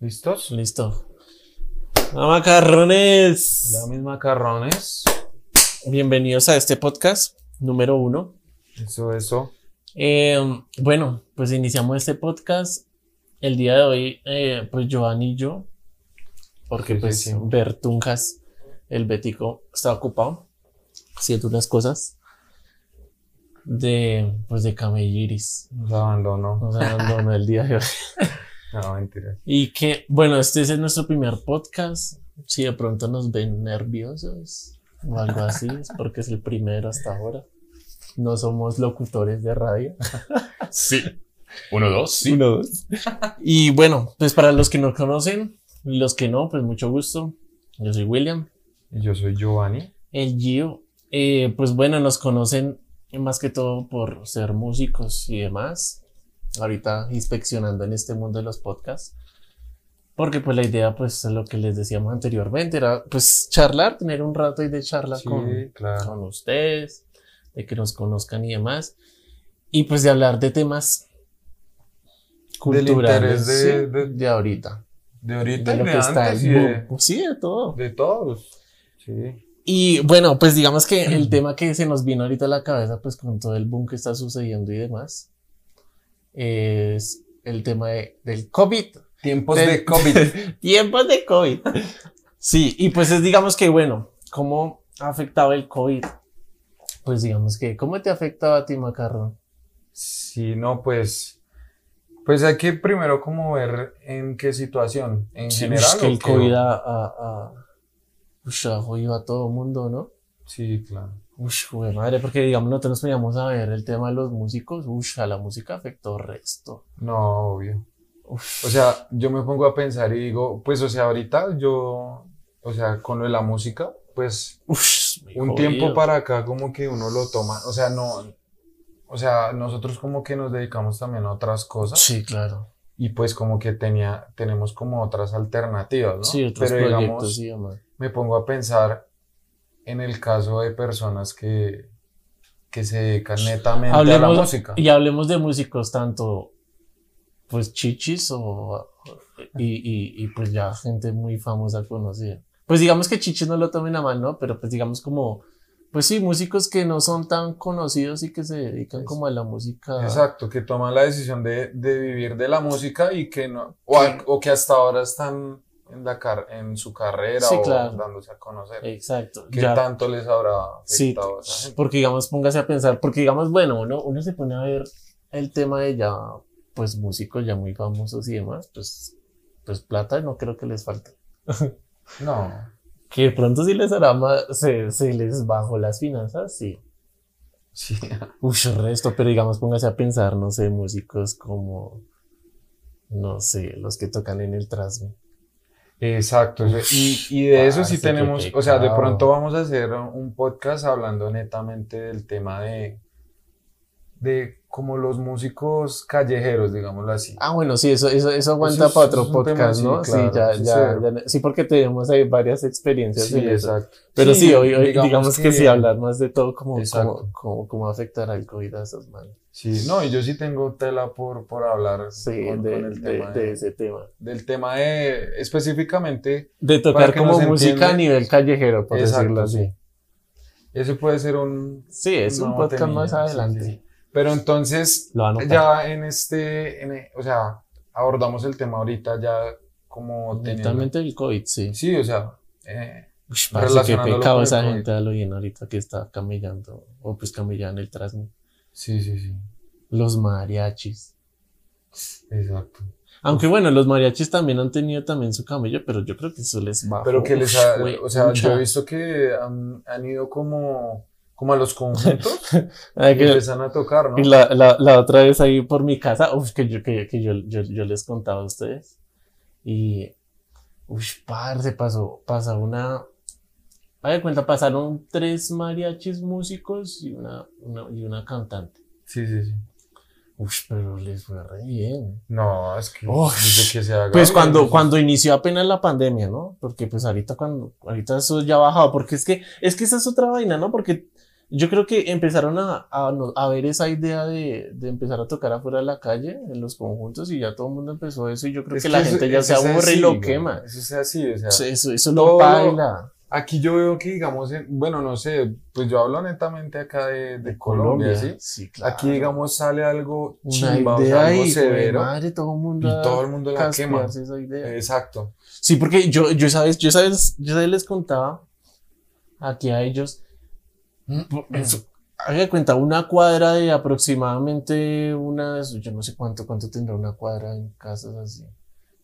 ¿Listos? Listo. Hola, macarrones. Hola, mis macarrones. Bienvenidos a este podcast número uno. Eso, eso. Eh, bueno, pues iniciamos este podcast el día de hoy, eh, pues Giovanni y yo, porque Sí, pues sí. Bertunjas, el Betico, está ocupado haciendo unas cosas de, pues de camelliris. Nos abandonó. Nos abandonó el día de hoy. No, mentira. Y que, bueno, este es nuestro primer podcast. Si de pronto nos ven nerviosos o algo así, es porque es el primero hasta ahora. No somos locutores de radio. Sí. Uno, dos, Uno, dos. Y bueno, pues para los que nos conocen, y los que no, pues mucho gusto. Yo soy William, Y yo soy Giovanni. el Gio. Eh, pues bueno, nos conocen más que todo por ser músicos y demás. Ahorita inspeccionando en este mundo de los podcasts. Porque pues la idea, pues lo que les decíamos anteriormente, era pues charlar, tener un rato ahí de charla Sí, con, claro. con ustedes, de que nos conozcan y demás. Y pues de hablar de temas Del culturales interés de- de- de ahorita. De ahorita De lo que está el de, boom. Sí, de todo. de todos. Sí. Y bueno, pues digamos que el tema que se nos vino ahorita a la cabeza, pues con todo el boom que está sucediendo y demás, es el tema de- del COVID. Tiempos Del- de COVID. Tiempos de COVID. Sí, y pues es digamos que bueno, ¿cómo ha afectado el COVID? Pues digamos que, ¿cómo te ha afectado a ti, Macarrón? Sí, no, pues. Pues hay que primero como ver en qué situación. En Sí, general. es que el? COVID ush, ha jodido a todo mundo, ¿no? Sí, claro. Ush, güey, madre, porque digamos nosotros nos poníamos a ver el tema de los músicos, ush, a la música afectó resto. No, obvio. Uf. O sea, yo me pongo a pensar y digo, pues, o sea, ahorita yo, o sea, con lo de la música, pues, muy un jodido. tiempo para acá como que uno lo toma, o sea, no, o sea, nosotros como que nos dedicamos también a otras cosas Sí, claro. y pues como que tenía, tenemos como otras alternativas, ¿no? Sí, otros Pero proyectos digamos, me pongo a pensar en el caso de personas que, que se dedican netamente a la música. y hablemos de músicos tanto, pues, chichis o, y, y, y pues ya gente muy famosa conocida. Pues digamos que chichis no lo tomen a mal, ¿no? Pero pues digamos como, pues sí, músicos que no son tan conocidos y que se dedican como a la música. Exacto, que toman la decisión de, de vivir de la música y que no, o, a- o que hasta ahora están en, la car- en su carrera Sí, o claro. dándose a conocer. Exacto. ¿Qué Ya- tanto les habrá Sí, afectado a esa gente? porque digamos, póngase a pensar, porque digamos, bueno, uno, uno se pone a ver el tema de ya, pues músicos ya muy famosos y demás, pues, pues plata no creo que les falte. No, Que de pronto sí les hará más, se, se les bajó las finanzas, sí. sí, Uy, resto, pero digamos, póngase a pensar, no sé, músicos como, no sé, los que tocan en el trasme. Exacto. Y, y de eso sí tenemos, o sea, de pronto vamos a hacer un podcast hablando netamente del tema de, de como los músicos callejeros, digámoslo así. Ah, bueno, sí, eso, eso, eso aguanta es- para otro tema, podcast, sí, ¿no? claro, sí, ya, sí, ya, sí. ya- sí, porque tenemos ahí varias experiencias Sí, en eso. exacto. Pero sí, hoy, hoy digamos digamos, que, sí, hablar más de todo, como, como, como, cómo afectará el COVID a esas manos. Sí, no, y yo sí tengo tela por, por hablar Sí, con, de, con el de- tema de de- ese tema. del tema de específicamente, De tocar como música a nivel callejero, por Exacto, decirlo así. sí. ese puede ser un... Sí, es un podcast más adelante. Pero entonces, ya en este, en o sea, abordamos el tema ahorita ya como. Totalmente el COVID, sí. Sí, o sea, eh, relacionándolo pecado esa COVID. gente a lo bien ahorita que está camellando, o pues camellando el trasme. sí, sí, sí, Los mariachis. exacto. Aunque bueno, los mariachis también han tenido también su camello, pero yo creo que eso les va. Pero que les ha, o sea, mucha. yo he visto que han, han ido como, como a los conjuntos Ay, y que- empiezan a tocar, ¿no? Y la, la, la otra vez ahí por mi casa, uf, que yo, que, que yo, yo, yo les contaba a ustedes. Y, uff, parce, pasó, pasó una. De cuenta, pasaron tres mariachis músicos y una, una, y una cantante. Sí, sí, sí. Uf, pero les fue re bien. No, es que Uf. dice que se haga. Pues bien, cuando, pues, cuando inició apenas la pandemia, ¿no? Porque pues ahorita cuando, ahorita eso ya ha bajado, porque es que, es que esa es otra vaina, ¿no? Porque Yo creo que empezaron a, a, a ver esa idea de, de empezar a tocar afuera de la calle, en los conjuntos, y ya todo el mundo empezó eso, y yo creo Es que, la eso- gente ya se aburre y así, lo güey. quema. Eso es así, o sea. Eso, eso, lo lo- baila. Aquí yo veo que, digamos, en- bueno, no sé, pues yo hablo netamente acá de, de Colombia, ¿sí? Sí, claro. Aquí, digamos, sale algo chimba, o idea sea, algo y severo, madre, todo el mundo y todo el mundo la quema. esa idea. Exacto. Sí, porque yo, yo sabes, yo sabes, yo sabes, les contaba aquí a ellos, haga cuenta, una cuadra de aproximadamente unas, yo no sé cuánto, cuánto tendrá una cuadra en casas así,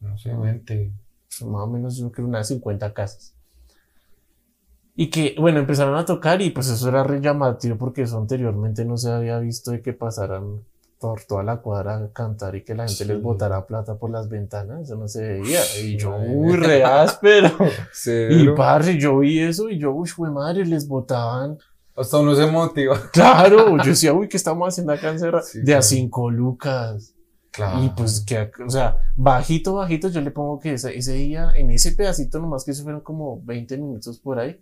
No sé, 20. pues, más o menos yo creo unas 50 casas. Y que, bueno, empezaron a tocar y pues eso era re llamativo porque eso anteriormente no se había visto de que pasaran por toda la cuadra a cantar y que la gente les Sí. botara plata por las ventanas, eso no se veía. Y yo, uy, re áspero. Y padre, yo vi eso y yo, uy, fue madre, les botaban. Hasta uno se motiva. Claro, yo decía, uy, ¿qué estamos haciendo acá encerrados? Sí, de a claro. cinco lucas. Claro. Y pues que, o sea, bajito, bajito, yo le pongo que ese, ese día, en ese pedacito nomás que eso fueron como 20 minutos por ahí,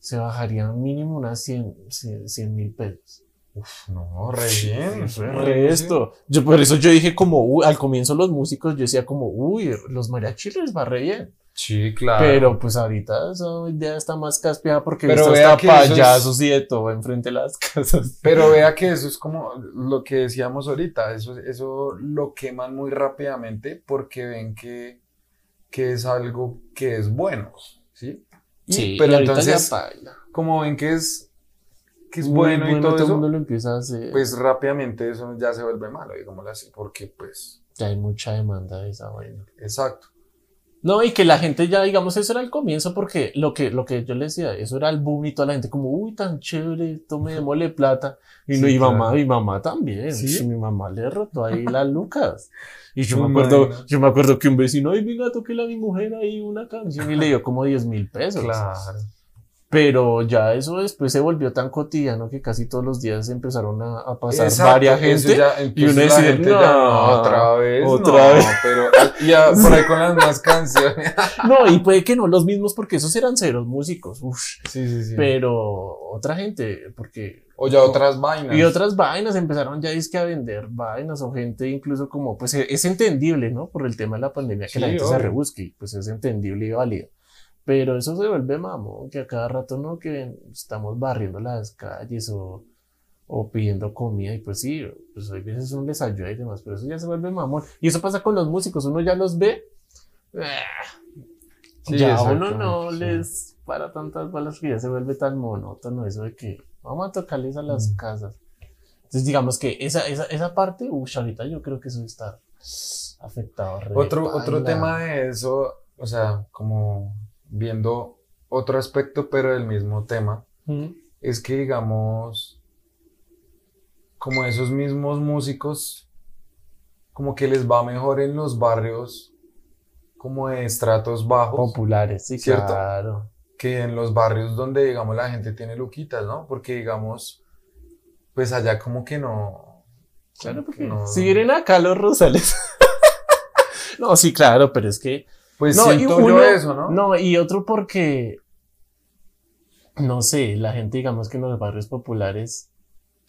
se bajarían mínimo unas 100 mil pesos. Uf, no, re bien. Eso es re esto. Yo, por eso yo dije como, uy, al comienzo los músicos, yo decía como, uy, los mariachis les va re bien. Sí, claro. Pero pues ahorita esa idea está más caspeada porque Pero vea que es- payasos y de todo enfrente de las casas. Pero vea que eso es como lo que decíamos ahorita, eso, eso lo queman muy rápidamente porque ven que, que es algo que es bueno, ¿sí? Sí, pero y entonces, como ven que es, que es bueno, y todo, eso, mundo lo empieza a hacer. pues rápidamente eso ya se vuelve malo, digámoslo así, porque pues, ya hay mucha demanda de esa vaina. exacto. No, y que la gente ya, digamos, eso era el comienzo, porque lo que, lo que yo le decía, eso era el boom y toda la gente como, uy, tan chévere, tome démosle plata. Y Sí, no, y mamá, mi mamá también. ¿Sí? Mi mamá le rotó ahí las lucas. Y yo Me acuerdo, yo me acuerdo que un vecino, ay, venga, toquéle a mi mujer ahí una canción y le dio como 10 mil pesos. Claro. Pero ya eso después se volvió tan cotidiano que casi todos los días empezaron a, a pasar Exacto, varias gente. ya- y uno decía, "No, otra vez, otra no", vez. pero ya por ahí con las más canciones. No, y puede que no los mismos porque esos eran ceros músicos. Uf. Sí, sí, sí. Pero otra gente, porque. o ya otras vainas. Y otras vainas empezaron ya es que a vender vainas o gente incluso como, pues es entendible, ¿no? Por el tema de la pandemia que Sí, la gente se rebusque, pues es entendible y válido. Pero eso se vuelve mamón, que a cada rato no, que estamos barriendo las calles o, o pidiendo comida y pues sí, pues hay veces uno les ayuda y demás, pero eso ya se vuelve mamón. Y eso pasa con los músicos, uno ya los ve, ah, Sí, ya uno no sí. les para tantas balas que ya se vuelve tan monótono eso de que vamos a tocarles a las Mm. casas. Entonces digamos que esa, esa, esa parte, uy, ahorita yo creo que eso está afectado. Otro, otro tema de eso, o sea, como viendo otro aspecto, pero del mismo tema, Mm. es que digamos, como esos mismos músicos, como que les va mejor en los barrios como de estratos bajos populares, sí, ¿Cierto? claro. que en los barrios donde, digamos, la gente tiene luquitas, ¿no? Porque, digamos, pues allá como que no... Claro, porque no- si vienen acá los Rosales. no, sí, claro, pero es que Pues No, y siento yo uno- eso, ¿no? No, y otro porque, no sé, la gente, digamos que en los barrios populares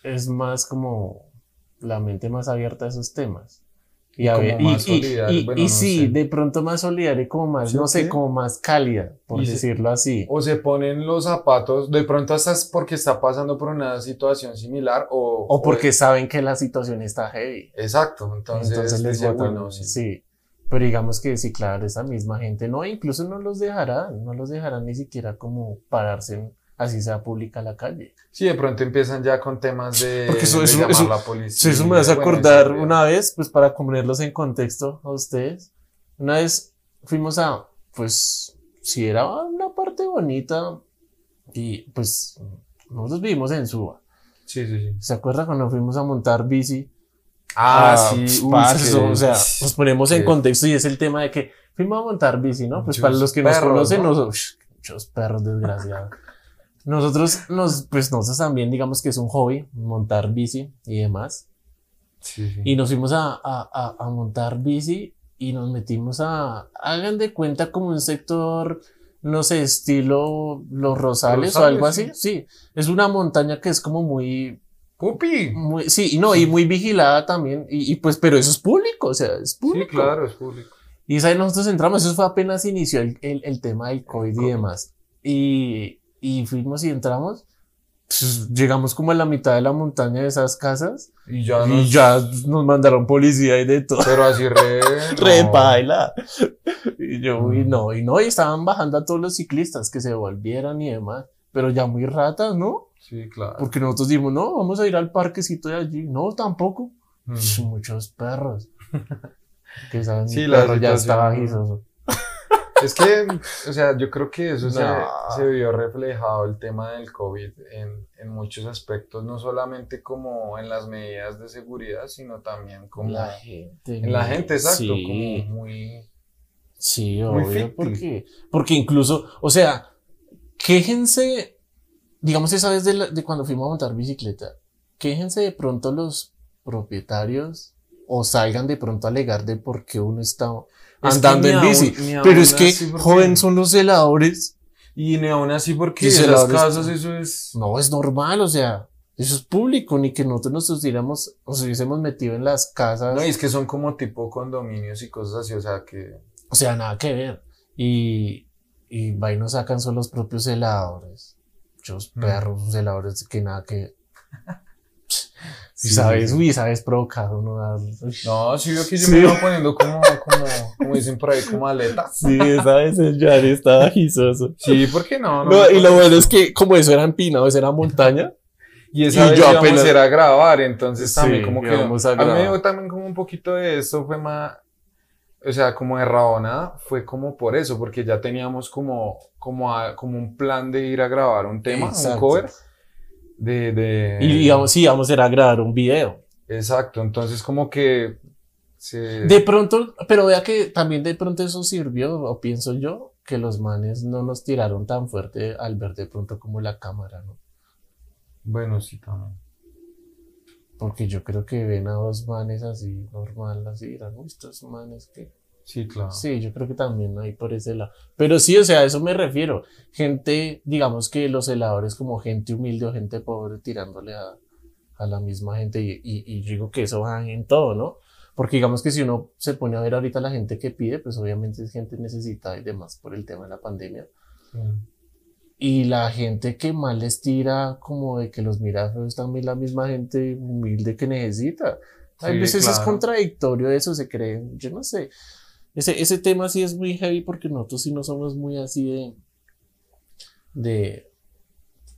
es más como la mente más abierta a esos temas. Y, a ver, y, más y- solidaria, y- bueno, y no sí, sé. de pronto más solidaria y como más, ¿Sí no sé, qué? como más cálida, por se- decirlo así. O se ponen los zapatos, de pronto hasta es porque está pasando por una situación similar o... O porque saben que la situación está heavy. Exacto, entonces, Entonces les decía, botan, "Uy, no, sí". sí. Pero digamos que sí, claro, esa misma gente, no, incluso no los dejarán, no los dejarán ni siquiera como pararse, en- así sea pública la calle. Sí, de pronto empiezan ya con temas de, Porque eso- de eso- llamar eso- a la policía. Sí, eso me hace bueno, acordar eso, una vez, pues para ponerlos en contexto a ustedes. Una vez fuimos a, pues, si era una parte bonita y pues nosotros vivimos en Suba. Sí, sí, sí. ¿Se acuerda cuando fuimos a montar bici? Ah, sí, uy, parce, o sea, nos ponemos en contexto y es el tema de que fuimos a montar bici, ¿no? Pues Muchos para los que nos perros, conocen, ¿no? nos- muchos perros desgraciados. Nosotros nos, pues nosotros también digamos que es un hobby, montar bici y demás. Sí, sí. Y nos fuimos a, a, a, a montar bici y nos metimos a, hagan de cuenta como un sector no sé, estilo Los Rosales, o algo así. Sí. es una montaña que es como muy... Pupi. Muy, sí, y no, y muy vigilada también. Y, pues, pero eso es público, o sea, es público. Sí, claro, es público. Y ¿sabes? nosotros entramos, eso fue apenas inició el, el, el tema del COVID y demás. Y, y fuimos y entramos pues, llegamos como a la mitad de la montaña de esas casas y ya nos, y ya nos mandaron policía y de todo. Pero así re... re baila. Y yo, y mm. no, y no, y estaban bajando a todos los ciclistas que se volvieran y demás. Pero ya muy ratas, ¿no? Sí, claro. Porque nosotros dijimos, no, vamos a ir al parquecito de allí. No, tampoco. Mm. Muchos perros. que saben, sí, perro ya estaba gizoso. Es que, o sea, yo creo que eso se, vio reflejado el tema del COVID en, en, muchos aspectos, no solamente como en las medidas de seguridad, sino también como la gente, en la gente, exacto, como muy... Sí, obvio, porque, porque incluso, o sea, quéjense, digamos esa vez de, de cuando fuimos a montar bicicleta, quéjense de pronto los propietarios o salgan de pronto a alegar de por qué uno está andando en bici. Pero es que, joven, son los celadores. Y ni aún así, porque en las casas eso es. No, es normal, o sea, eso es público, ni que nosotros nos hubiéramos, nos hubiésemos metido en las casas. No, y es que son como tipo condominios y cosas así, o sea que. O sea, nada que ver. Y, y va y nos sacan son los propios celadores. Muchos mm. perros, celadores que nada que Sí, sabes, uy, sabes provocar uno. No, sí, veo que yo me iba poniendo como, como, como dicen por ahí, como aleta. Sí, sabes, el Yari estaba gizoso. Sí, ¿por qué no? no, y lo bueno es que, como eso era empinado, eso era montaña. Y esa y vez yo íbamos apenas... a grabar, entonces también como que. A, a, mí me también como un poquito de eso, fue más. O sea, como de rabona, fue como por eso, porque ya teníamos como, como, como un plan de ir a grabar un tema, un cover de, de... Y digamos, sí, vamos a ir a grabar un video. Exacto, entonces como que... Se... De pronto, pero vea que también de pronto eso sirvió, o pienso yo, que los manes no nos tiraron tan fuerte al ver de pronto como la cámara, ¿no? Bueno, sí, también. Porque yo creo que ven a dos manes así, normal, así, eran estos manes que Sí, claro. Sí, yo creo que también hay por ese lado. Pero sí, o sea, a eso me refiero. Gente, digamos que los heladores como gente humilde o gente pobre tirándole a, a la misma gente y, y, y, digo que eso va en todo, ¿no? Porque digamos que si uno se pone a ver ahorita la gente que pide, pues obviamente es gente necesitada y demás por el tema de la pandemia. Y la gente que mal les tira como de que los mira es también la misma gente humilde que necesita. A veces es contradictorio eso, se creen, yo no sé. Ese, ese tema sí es muy heavy porque nosotros sí no somos muy así de, de,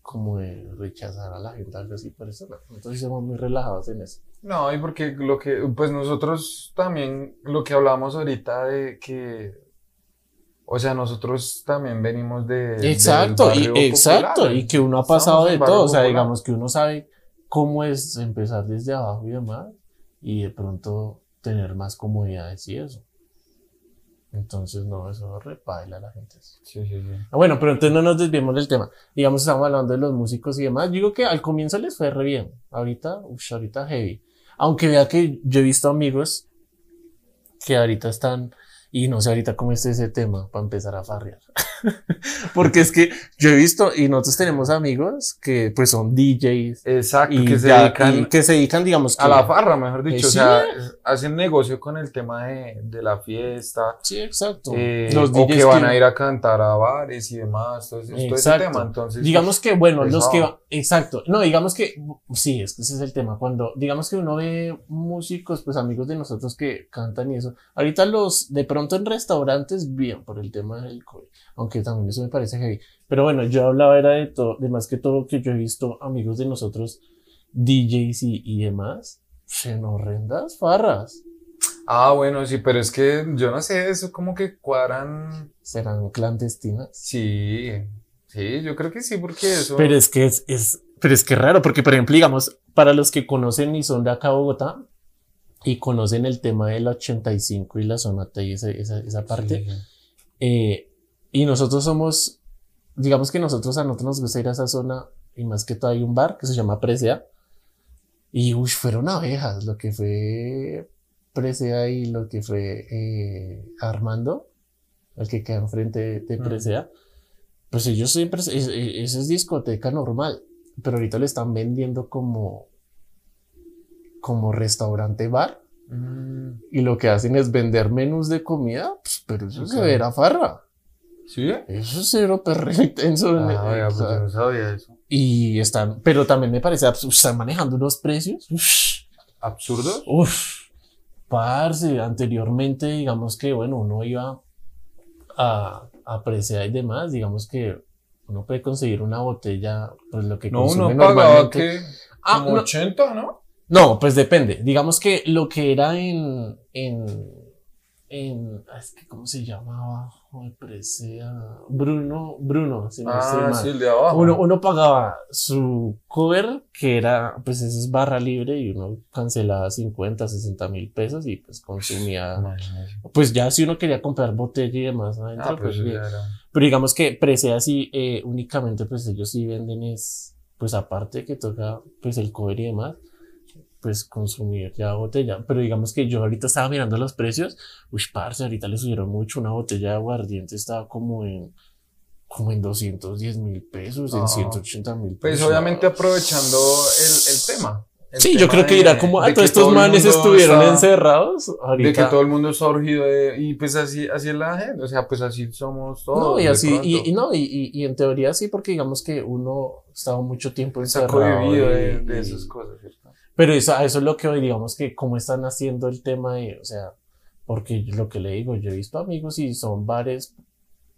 como de rechazar a la gente, algo así, por eso nosotros sí somos muy relajados en eso. No, y porque lo que, pues nosotros también, lo que hablamos ahorita de que, o sea, nosotros también venimos de... Exacto, y, exacto, y que uno ha pasado de todo, o sea, digamos que uno sabe cómo es empezar desde abajo y demás, y de pronto tener más comodidades y eso. Entonces, no, eso repaila a la gente. Sí, sí, sí. Ah, bueno, pero entonces no nos desviemos del tema. Digamos, estamos hablando de los músicos y demás. Digo que al comienzo les fue re bien. Ahorita, uff, ahorita heavy. Aunque vea que yo he visto amigos que ahorita están y no sé ahorita cómo está ese tema para empezar a farrear. Porque es que yo he visto, y nosotros tenemos amigos que pues son DJs. Exacto, y que, se dedican, que se dedican, digamos, a la farra, mejor dicho. o sea, hacen negocio con el tema de, de la fiesta. Sí, exacto. Eh, los o que van a ir a cantar a bares y demás. Todo, ese tema. Entonces, digamos que, bueno, los que exacto. No, digamos que, sí, es que ese es el tema. Cuando, digamos que uno ve músicos, pues amigos de nosotros que cantan y eso. Ahorita los, de pronto en restaurantes, bien, por el tema del COVID aunque también eso me parece heavy. Pero bueno, yo hablaba era de todo, de más que todo que yo he visto amigos de nosotros, DJs y, y demás, en horrendas farras. Ah, bueno, sí, pero es que yo no sé, eso como que cuadran. ¿Serán clandestinas? Sí, sí, yo creo que sí, porque eso. Pero es que es, es, pero es que raro, porque por ejemplo, digamos, para los que conocen y son de acá Bogotá y conocen el tema del 85 y la zona T y esa, esa, esa parte, eh, y nosotros somos, digamos que nosotros a nosotros nos gusta ir a esa zona y más que todo hay un bar que se llama Presea. Y uy, fueron abejas, lo que fue Presea y lo que fue eh, Armando, el que queda enfrente de, Presea. pues ellos siempre, esa es discoteca normal, pero ahorita le están vendiendo como, como restaurante bar. Mm. Y lo que hacen es vender menús de comida, pues, pero eso se verá farra. ¿Sí? Eso es cero perro intenso. Ah, pues no sabía eso. Y están, pero también me parece, están manejando unos precios. ¿Absurdos? Uf, parce, anteriormente, digamos que, bueno, uno iba a, apreciar y demás, digamos que uno puede conseguir una botella, pues lo que no, uno pagaba que ah, como 80, ¿no? No, pues depende. Digamos que lo que era en, en en, es que, ¿cómo se llamaba? presea, Bruno, Bruno, si no ah, sí, el de abajo. Uno, uno pagaba su cover, que era, pues eso es barra libre, y uno cancelaba 50, 60 mil pesos y pues consumía, pues ya si uno quería comprar botella y demás adentro, ah, pues, pues Pero digamos que presea sí, eh, únicamente pues ellos sí venden es, pues aparte que toca pues el cover y demás, pues consumir ya botella. Pero digamos que yo ahorita estaba mirando los precios. Uy, parce, ahorita le subieron mucho. Una botella de aguardiente estaba como en como en 210 mil pesos, en 180 mil pues pesos. Pues obviamente aprovechando el, el tema. Sí, yo creo que irá como, a todos estos manes estuvieron encerrados. Ahorita. De que todo el mundo está urgido y pues así, así es la gente, o sea, pues así somos todos. No, y así, y, no, y, y, en teoría sí, porque digamos que uno estaba mucho tiempo encerrado. de, de esas cosas, ¿cierto? Pero eso, eso es lo que hoy, digamos que cómo están haciendo el tema de, o sea, porque lo que le digo, yo he visto amigos y son bares,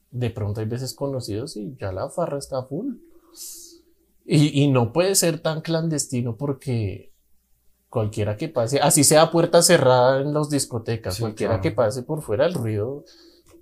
de pronto hay veces conocidos y ya la farra está full. Y, y no puede ser tan clandestino porque cualquiera que pase, así sea puerta cerrada en las discotecas, cualquiera que pase por fuera, el ruido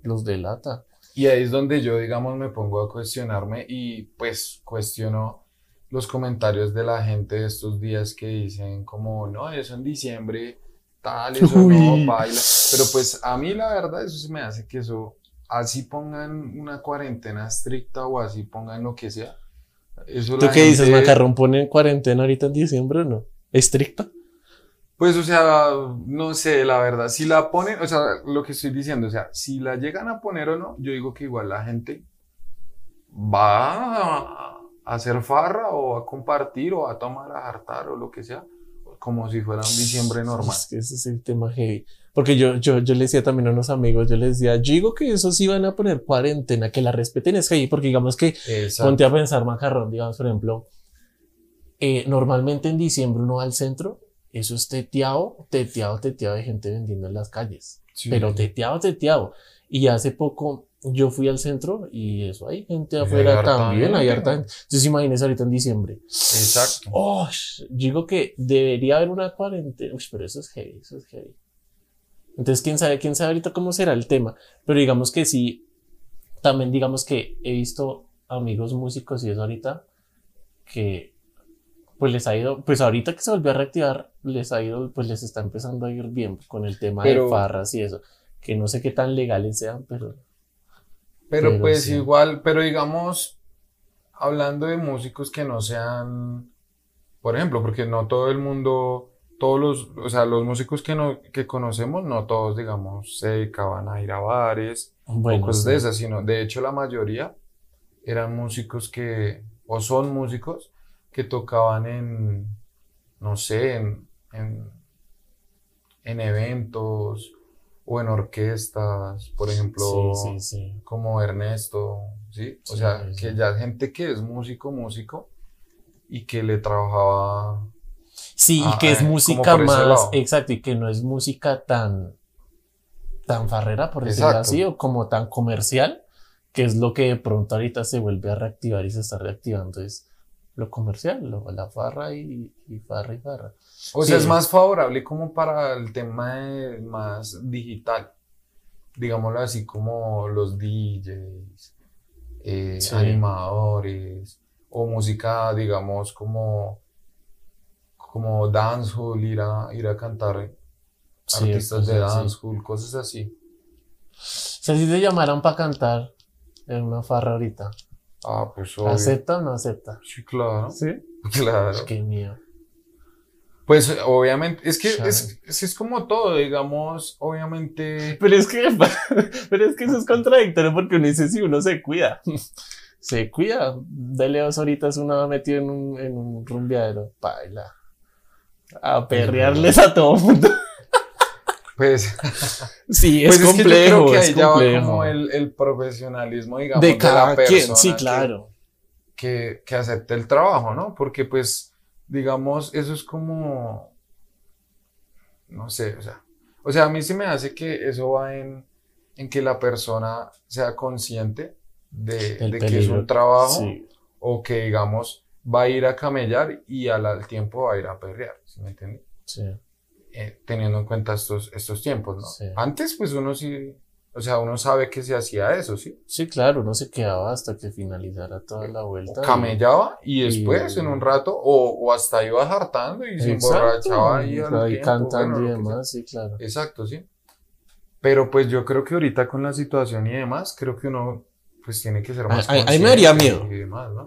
los delata. Y ahí es donde yo, digamos, me pongo a cuestionarme y pues cuestiono los comentarios de la gente de estos días que dicen como, no, eso en diciembre, tal, eso no, baila. Pero pues a mí la verdad eso se me hace que eso, así pongan una cuarentena estricta o así pongan lo que sea. Eso ¿Tú qué dices, Macarrón? ¿Ponen cuarentena ahorita en diciembre o no? ¿Estricta? Pues, o sea, no sé, la verdad, si la ponen, o sea, lo que estoy diciendo, o sea, si la llegan a poner o no, yo digo que igual la gente va a hacer farra o a compartir o a tomar, a hartar o lo que sea, como si fuera un diciembre normal. Es que ese es el tema heavy. Porque yo, yo, yo le decía también a unos amigos, yo les decía, yo digo que eso sí van a poner cuarentena, que la respeten es heavy, porque digamos que, ponte a pensar macarrón, digamos, por ejemplo, eh, normalmente en diciembre uno va al centro, eso es teteado, teteado, teteado de gente vendiendo en las calles. Pero teteado, teteado. Y hace poco yo fui al centro y eso, hay gente afuera también, hay harta gente. Entonces imagínese ahorita en diciembre. Exacto. Oh, digo que debería haber una cuarentena. Uy, pero eso es heavy, eso es heavy. Entonces, quién sabe, quién sabe ahorita cómo será el tema. Pero digamos que sí, también digamos que he visto amigos músicos y eso ahorita que pues les ha ido, pues ahorita que se volvió a reactivar, les ha ido, pues les está empezando a ir bien con el tema de farras y eso. Que no sé qué tan legales sean, pero pero, pues igual, pero digamos, hablando de músicos que no sean, por ejemplo, porque no todo el mundo, todos los, o sea, los músicos que, no, que conocemos, no todos, digamos, se dedicaban a ir a bares o cosas de esas, sino de hecho la mayoría eran músicos que, o son músicos que tocaban en, no sé, en, en, en eventos o en orquestas, por ejemplo, como Ernesto, ¿sí? O sea, que ya gente que es músico, músico, y que le trabajaba... Sí, y que es música más, exacto, y que no es música tan, tan farrera, por decirlo así, o como tan comercial, que es lo que de pronto ahorita se vuelve a reactivar y se está reactivando, es lo comercial, lo, la farra y, y farra y farra. O sea, es más favorable como para el tema más digital, digámoslo así, como los DJs, eh, animadores, o música, digamos, como, como dancehall, ir a, ir a cantar artistas de dancehall, cosas así. Si así te llamaran para cantar en una farra ahorita. Ah, pues obvio. ¿Acepta o no acepta? Sí, claro. Sí. Claro. Qué miedo. Pues obviamente, es que es, es, como todo, digamos, obviamente. Pero es que, pero es que eso es contradictorio porque uno dice si uno se cuida. Se cuida. Dele dos horitas uno metido en un, en un rumbeadero. Baila. A perrearles a todo mundo. Pues. sí, es complejo. Es que yo creo que ahí ya va como el, el profesionalismo, digamos, de, cada la persona. Quien. Sí, claro. Que, que acepte el trabajo, ¿no? Porque, pues, digamos, eso es como. No sé, o sea. O sea, a mí sí me hace que eso va en, en que la persona sea consciente de, de que es un trabajo o que, digamos, va a ir a camellar y al, tiempo va a ir a perrear, ¿sí me entiendes? Sí. Eh, teniendo en cuenta estos, estos tiempos, ¿no? Antes, pues uno sí, o sea, uno sabe que se hacía eso, ¿sí? Sí, claro, uno se quedaba hasta que finalizara toda la vuelta. camellaba y, después, en un rato, o, o hasta iba hartando y se emborrachaba y, ahí cantando y demás, sí, claro. Exacto, sí. Pero pues yo creo que ahorita con la situación y demás, creo que uno pues tiene que ser más Ahí me haría miedo.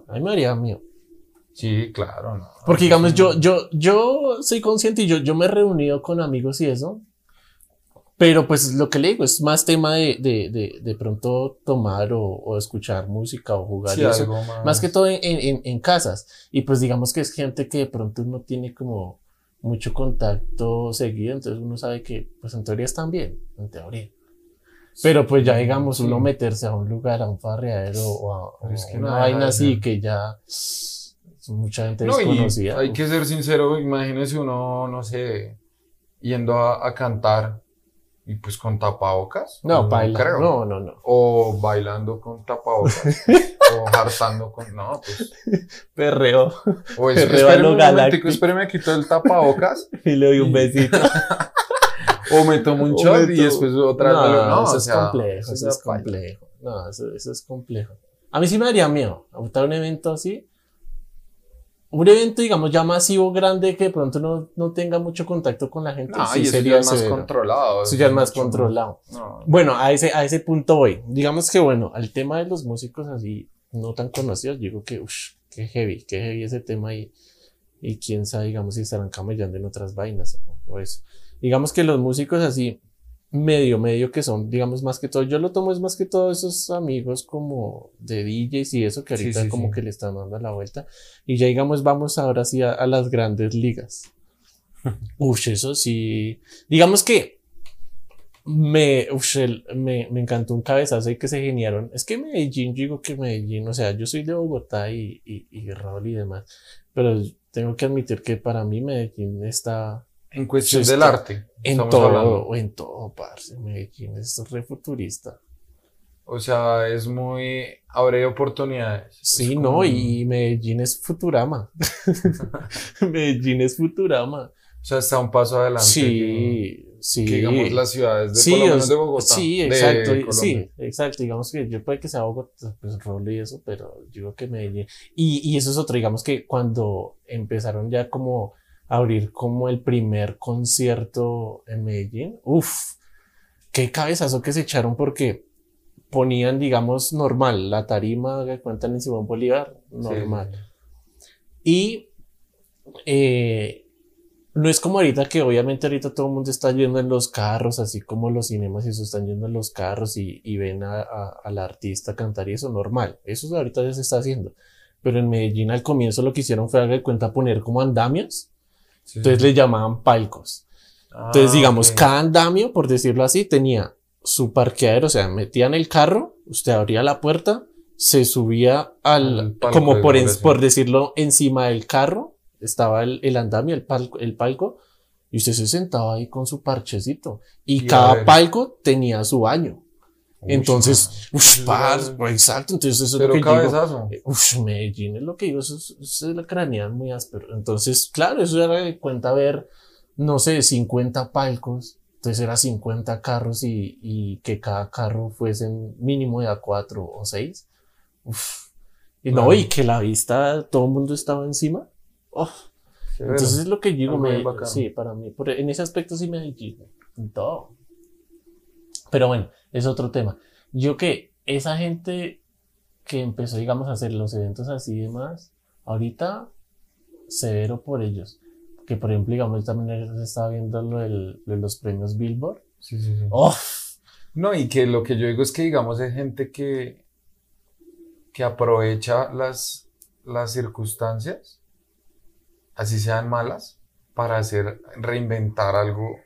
Ahí me haría miedo. Sí, claro, no. Porque digamos, yo, yo, yo soy consciente y yo, yo me he reunido con amigos y eso. Pero pues lo que le digo es más tema de, de, de, de pronto tomar o, o, escuchar música o jugar y eso. Más. que todo en, en, en, casas. Y pues digamos que es gente que de pronto no tiene como mucho contacto seguido, entonces uno sabe que pues en teoría están bien, en teoría. Pero pues ya digamos uno meterse a un lugar, a un farreadero o a, una vaina así que ya mucha gente no, desconocida. hay que ser sincero, imagínese uno, no sé, yendo a, cantar y pues con tapabocas. No, baila. No, no, no. O bailando con tapabocas. o hartando con. No, pues. Perreo. O es, Perreo espérame un momentico, espérame, quito el tapabocas. y le doy un besito. o me tomo un shot y después otra vez. No, no, eso es complejo. Eso es complejo. No, eso, eso es complejo. A mí sí me daría miedo. A un evento así un evento, digamos, ya masivo, grande, que de pronto no, no tenga mucho contacto con la gente. No, sí, y sería más controlado. Eso ya es más controlado. Bueno, a ese, a ese punto voy. Digamos que, bueno, al tema de los músicos así, no tan conocidos, digo que, uff, qué heavy, qué heavy ese tema y, y quién sabe, digamos, si estarán camellando en otras vainas o eso. Digamos que los músicos así, medio, medio que son, digamos, más que todo, yo lo tomo es más que todo esos amigos como de DJs y eso que ahorita como que le están dando la vuelta. Y ya digamos, vamos ahora sí a, las grandes ligas. Uf, eso sí. Digamos que me, uf, me, me, encantó un cabezazo y que se geniaron. Es que Medellín, digo que Medellín, o sea, yo soy de Bogotá y, y, y Raúl y demás, pero tengo que admitir que para mí Medellín está en cuestión del arte. En todo, en todo, parce. Medellín es re futurista. O sea, es muy. abre oportunidades. Sí, no, y Medellín es Futurama. Medellín es Futurama. O sea, está un paso adelante. Sí, sí. digamos las ciudades de, sí, por lo menos de Bogotá. Sí, exacto. sí, exacto. Digamos que yo puede que sea Bogotá, pues rol y eso, pero yo digo que Medellín. Y, y eso es otro, digamos que cuando empezaron ya como abrir como el primer concierto en Medellín. Uf, qué cabezazo que se echaron porque ponían, digamos, normal, la tarima que cuentan en Simón Bolívar, normal. Y eh, no es como ahorita que obviamente ahorita todo el mundo está yendo en los carros, así como los cinemas y eso están yendo en los carros y, ven a, al artista cantar y eso normal. Eso ahorita ya se está haciendo. Pero en Medellín al comienzo lo que hicieron fue haga cuenta poner como entonces le llamaban palcos. Entonces, ah, digamos, cada andamio, por decirlo así, tenía su parqueadero, o sea, metían el carro, usted abría la puerta, se subía al, como por, por decirlo, encima del carro, estaba el, el andamio, el palco, el palco, y usted se sentaba ahí con su parchecito. Y, cada palco tenía su baño. Entonces, uff, exacto, entonces eso es lo que cabezazo. digo. Uf, Medellín es lo que digo, eso es, eso es la craneal muy áspero. Entonces, claro, eso era de cuenta ver, no sé, 50 palcos, entonces era 50 carros y, y que cada carro fuese mínimo de a 4 o 6. Uf. Y no, y que la vista, todo el mundo estaba encima. Oh. Entonces es lo que digo, me, sí, para mí, por, en ese aspecto sí Medellín, en todo. Pero bueno, es otro tema. Yo que esa gente que empezó, digamos, a hacer los eventos así y demás, ahorita severo por ellos. Que por ejemplo, digamos, también se estaba viendo lo de los premios Billboard. Sí, sí, sí. ¡Oh! No, y que lo que yo digo es que, digamos, hay gente que, que aprovecha las, las circunstancias, así sean malas, para hacer, reinventar algo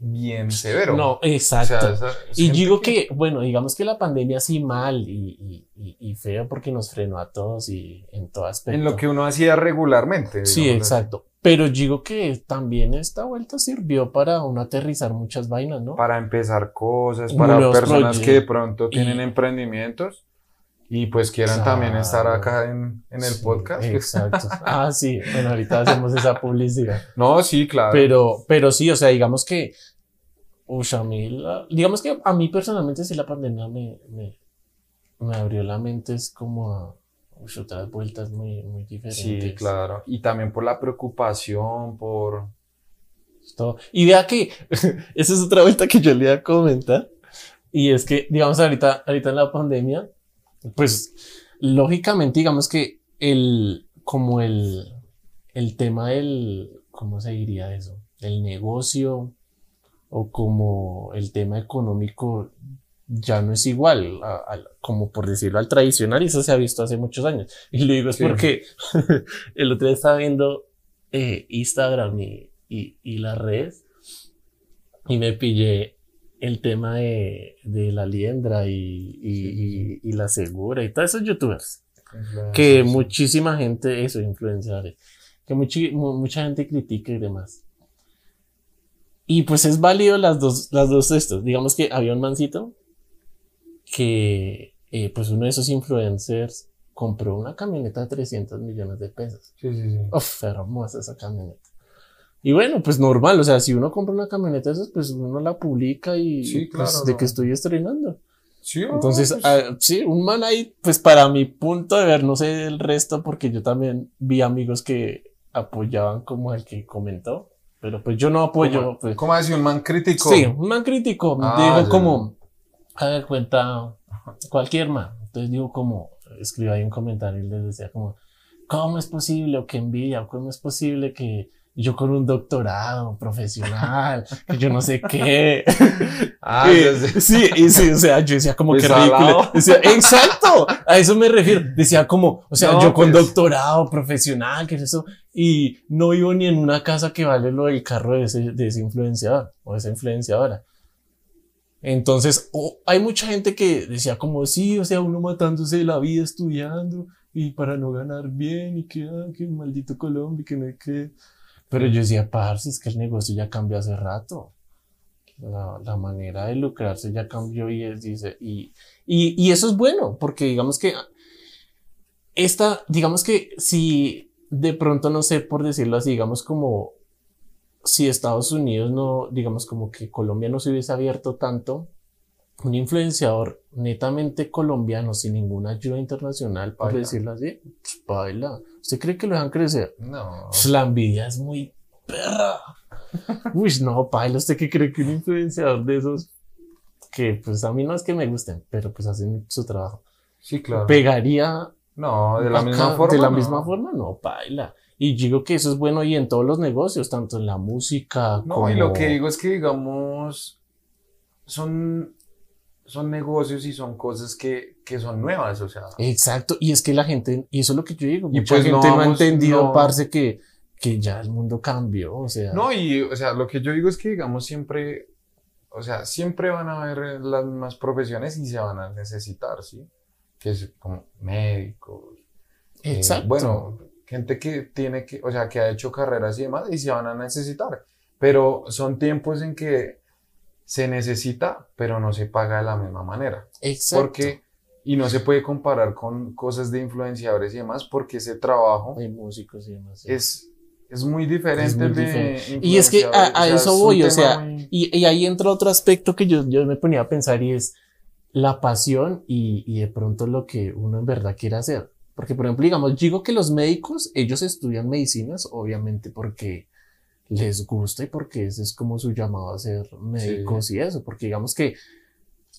bien severo. No, exacto. y digo que... bueno, digamos que la pandemia sí mal y, y, y, feo porque nos frenó a todos y en todo aspecto. En lo que uno hacía regularmente. Sí, exacto. Pero digo que también esta vuelta sirvió para uno aterrizar muchas vainas, ¿no? Para empezar cosas, para personas que de pronto tienen emprendimientos y pues quieran también estar acá en, en el podcast. Exacto. Ah, sí. Bueno, ahorita hacemos esa publicidad. No, sí, claro. Pero, pero sí, o sea, digamos que, uy, a mí, digamos que a mí personalmente sí la pandemia me, me, me abrió la mente, es como a otras vueltas muy, muy diferentes. Sí, claro. Y también por la preocupación, por... Todo. Y vea que, esa es otra vuelta que yo le iba a comentar. Y es que, digamos, ahorita, ahorita en la pandemia, pues lógicamente digamos que el, como el, el tema del, ¿cómo se diría eso? El negocio o como el tema económico ya no es igual, como por decirlo al tradicional, y eso se ha visto hace muchos años. Y lo digo es porque el otro día estaba viendo eh, Instagram y, y, y las redes y me pillé el tema de, de la liendra y, y, y, la segura y todos esos youtubers. que muchísima gente, eso, influenciadores, que mucha gente critica y demás. Y pues es válido las dos, las dos estos. Digamos que había un mancito que, eh, pues uno de esos influencers compró una camioneta de 300 millones de pesos. Sí, sí, sí. Uf, hermosa esa camioneta. Y bueno, pues normal, o sea, si uno compra una camioneta de esas, pues uno la publica y sí, pues, claro, de que estoy estrenando. Sí, Entonces, pues. ah, sí, un man ahí, pues para mi punto de ver, no sé el resto, porque yo también vi amigos que apoyaban como el que comentó, pero pues yo no apoyo. ¿Cómo, pues, ¿cómo decir un man crítico? Sí, un man crítico. Ah, digo como, a ver, cuenta cualquier man. Entonces digo como, escribí ahí un comentario y les decía como, ¿cómo es posible o qué envidia? ¿Cómo es posible que yo con un doctorado profesional, que yo no sé qué. Ah, sí, y sí, o sea, yo decía como que Desalado. ridículo. Decía, exacto, a eso me refiero. Decía como, o sea, No, yo con pues. doctorado profesional, que es eso, y no vivo ni en una casa que vale lo del carro de ese, de ese influenciador o de esa influenciadora. Entonces, hay mucha gente que decía como, sí, o sea, uno matándose la vida estudiando y para no ganar bien y que, ah, que maldito Colombia que no hay que... Pero yo decía, parce, es que el negocio ya cambió hace rato. La, la manera de lucrarse ya cambió y es, dice, y, y, y eso es bueno, porque digamos que esta, digamos que si de pronto, no sé, por decirlo así, digamos como si Estados Unidos no, digamos como que Colombia no se hubiese abierto tanto, un influenciador netamente colombiano sin ninguna ayuda internacional, por Baila. decirlo así, pues, baila. ¿Usted cree que lo dejan crecer? No. Pues la envidia es muy perra. Uy, no, paila, ¿usted qué cree que un influenciador de esos que pues a mí no es que me gusten, pero pues hacen su trabajo, Sí, claro. pegaría No, de la acá misma forma. de la no. misma forma? No, paila. Y digo que eso es bueno y en todos los negocios, tanto en la música No, como... y lo que digo es que, digamos, son, son negocios y son cosas que, que son nuevas, o sea. Exacto, y es que la gente, y eso es lo que yo digo, Y mucha pues gente no no, ha entendido, no. parce, que, que ya el mundo cambió, o sea... No, y, o sea, lo que yo digo es que, digamos, siempre, o sea, siempre van a haber las mismas profesiones y se van a necesitar, ¿sí? Que es como médicos. eh, Exacto. bueno, gente que tiene que, o sea, que ha hecho carreras y demás y se van a necesitar. Pero son tiempos en que se necesita, pero no se paga de la misma manera. Exacto. Porque, y no se puede comparar con cosas de influenciadores y demás, porque ese trabajo Hay músicos y demás. sí. es, es muy diferente Es muy de diferente. Y es que a, a eso voy, o sea, muy- y, y ahí entra otro aspecto que yo, yo me ponía a pensar y es la pasión y, y de pronto lo que uno en verdad quiere hacer. Porque, por ejemplo, digamos, digo que los médicos, ellos estudian medicinas, obviamente porque les gusta y porque ese es como su llamado a ser médicos y eso, porque digamos que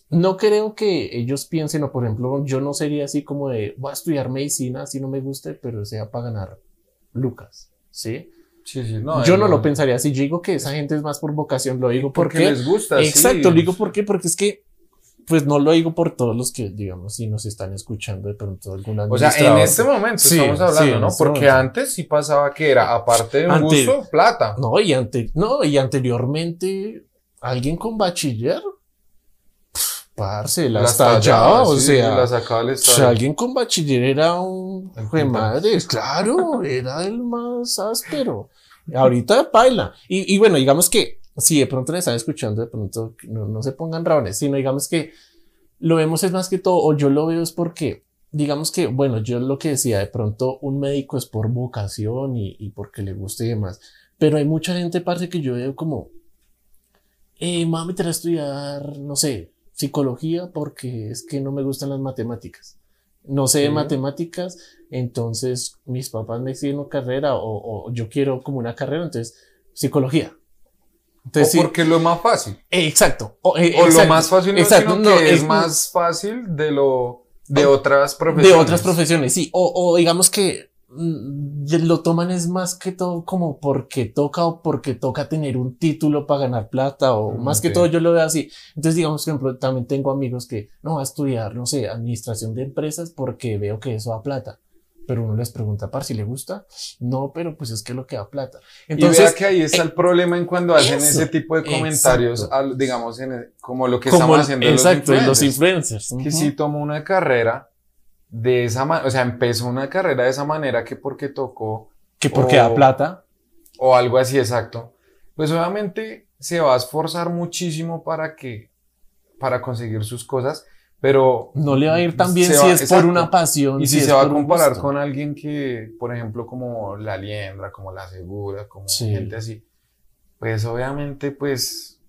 no creo que ellos piensen, o por ejemplo, yo no sería así como de, voy a estudiar medicina, si no me guste, pero sea para ganar lucas, ¿sí? Sí, sí, no, yo no lo muy- pensaría así. Yo digo que esa gente es más por vocación. Lo digo porque porque. les gusta. Exacto, sí. lo digo porque, porque es que pues no lo digo por todos los que, digamos, si nos están escuchando de pronto alguna O sea, en este momento estamos hablando, ¿no? Este Porque antes sí pasaba que era, aparte de un gusto, plata. No, y, ante, no, y anteriormente, alguien con bachiller, parce, la estallaba, o sea, la sacaba o alguien con bachiller era un de madre, claro, era el más áspero. Ahorita baila. Y, y bueno, digamos que si de pronto le están escuchando, de pronto no, no se pongan raones, sino digamos que lo vemos es más que todo, o yo lo veo es porque, digamos que, bueno, yo lo que decía, de pronto un médico es por vocación y, y porque le guste y demás, pero hay mucha gente, parte que yo veo como, eh, me voy a meter a estudiar, no sé, psicología porque es que no me gustan las matemáticas. No sé de matemáticas, entonces mis papás me exigen una carrera o, o yo quiero como una carrera, entonces psicología o porque lo más fácil. exacto. O, eh, lo más fácil no, sino que es, más fácil de lo de otras profesiones. De otras profesiones, sí. O, o digamos que mm, lo toman es más que todo como porque toca o porque toca tener un título para ganar plata o mm, más que todo yo lo veo así. Entonces digamos que también tengo amigos que no va a estudiar, no sé, administración de empresas porque veo que eso da plata pero uno les pregunta par si le gusta. No, pero pues es que lo que da plata. Entonces, y vea que ahí está el problema en cuando hacen ese tipo de comentarios, digamos, en como lo que estamos haciendo exacto, los influencers. Que si tomó una carrera de esa manera, o sea, empezó una carrera de esa manera que porque tocó. Que porque da plata. O algo así, exacto. Pues obviamente se va a esforzar muchísimo para que, para conseguir sus cosas pero no le va a ir tan bien si es por una pasión. Y si, se va a comparar con alguien que, por ejemplo, como la liendra, como la segura, como gente así, pues obviamente pues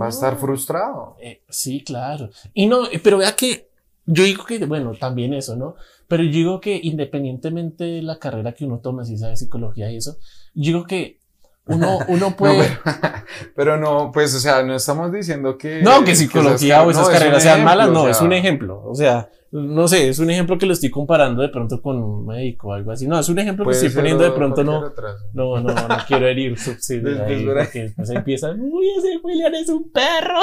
va a estar frustrado. Eh, sí, claro. Y no, pero vea que yo digo que, bueno, también eso, ¿no? Pero yo digo que independientemente de la carrera que uno tome, si sabe psicología y eso, yo digo que uno, uno puede. pero, no, pues, o sea, no estamos diciendo que. No, que psicología o esas carreras sean malas, no, es un ejemplo. O sea, no sé, es un ejemplo que lo estoy comparando de pronto con un médico o algo así. No, es un ejemplo que estoy poniendo de pronto, no. No, no, no quiero herir subsidios ahí, porque después empiezan, uy, ese William es un perro.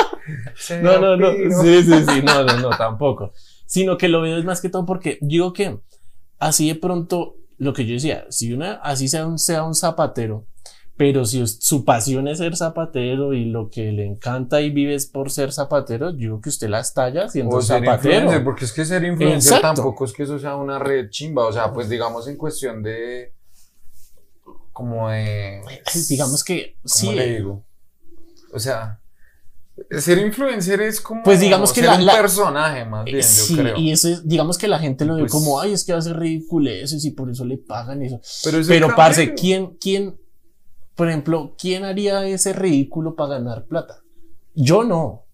no, no, no. Sí, sí, sí, no, no, no, tampoco. Sino que lo veo es más que todo porque digo que así de pronto, lo que yo decía, si una, así sea un, sea un zapatero pero si su pasión es ser zapatero y lo que le encanta y vive es por ser zapatero, yo creo que usted la estalla siendo o zapatero. Porque es que ser influencer tampoco es que eso sea una red chimba. O sea, pues digamos en cuestión de. Como de. Digamos que. ¿Cómo sí. le digo? O sea. Ser influencer es como pues digamos que ser un personaje más bien, sí, yo creo. Y eso es, digamos que la gente lo ve pues como, ay, es que hace ridículo eso y por eso le pagan eso. Pero, Pero parce, ¿quién, quién, por ejemplo, ¿quién haría ese ridículo para ganar plata? Yo no.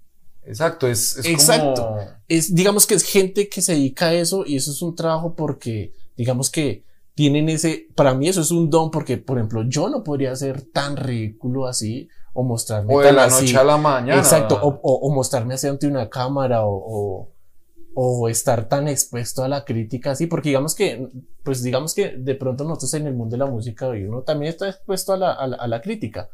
Exacto, es, es Exacto. Es, digamos que es gente que se dedica a eso y eso es un trabajo porque, digamos que tienen ese, para mí eso es un don porque, por ejemplo, yo no podría ser tan ridículo así o mostrarme o de la noche a la mañana. Exacto, o, o, mostrarme así ante una cámara o o estar tan expuesto a la crítica así, porque digamos que, pues digamos que de pronto nosotros en el mundo de la música uno también está expuesto a la, a la, crítica,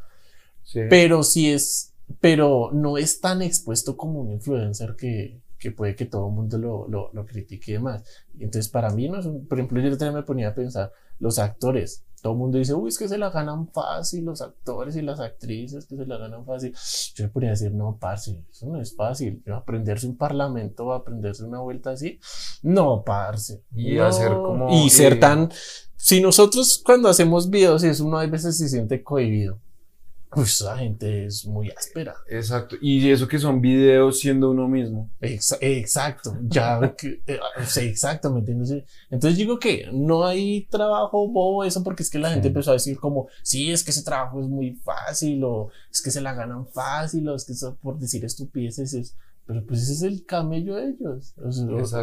pero si es, pero no es tan expuesto como un influencer que, que puede que todo el mundo lo, lo, lo, critique y demás. Entonces, para mí, no es por ejemplo, yo también me ponía a pensar, los actores, todo el mundo dice, uy, es que se la ganan fácil, los actores y las actrices que se la ganan fácil. Yo me ponía a decir, no, parce, eso no es fácil. Aprenderse un parlamento, aprenderse una vuelta así, no, parce. Y hacer como. Y ser tan. Si nosotros cuando hacemos videos, y eso uno a veces se siente cohibido pues la gente es muy áspera. Exacto. Y eso que son videos siendo uno mismo. exacto. Ya, que, eh, exacto, ¿me entiendes? Entonces digo que no hay trabajo bobo eso porque es que la gente empezó a decir como, sí, es que ese trabajo es muy fácil o es que se la ganan fácil o es que eso por decir estupideces es, pero pues ese es el camello de ellos.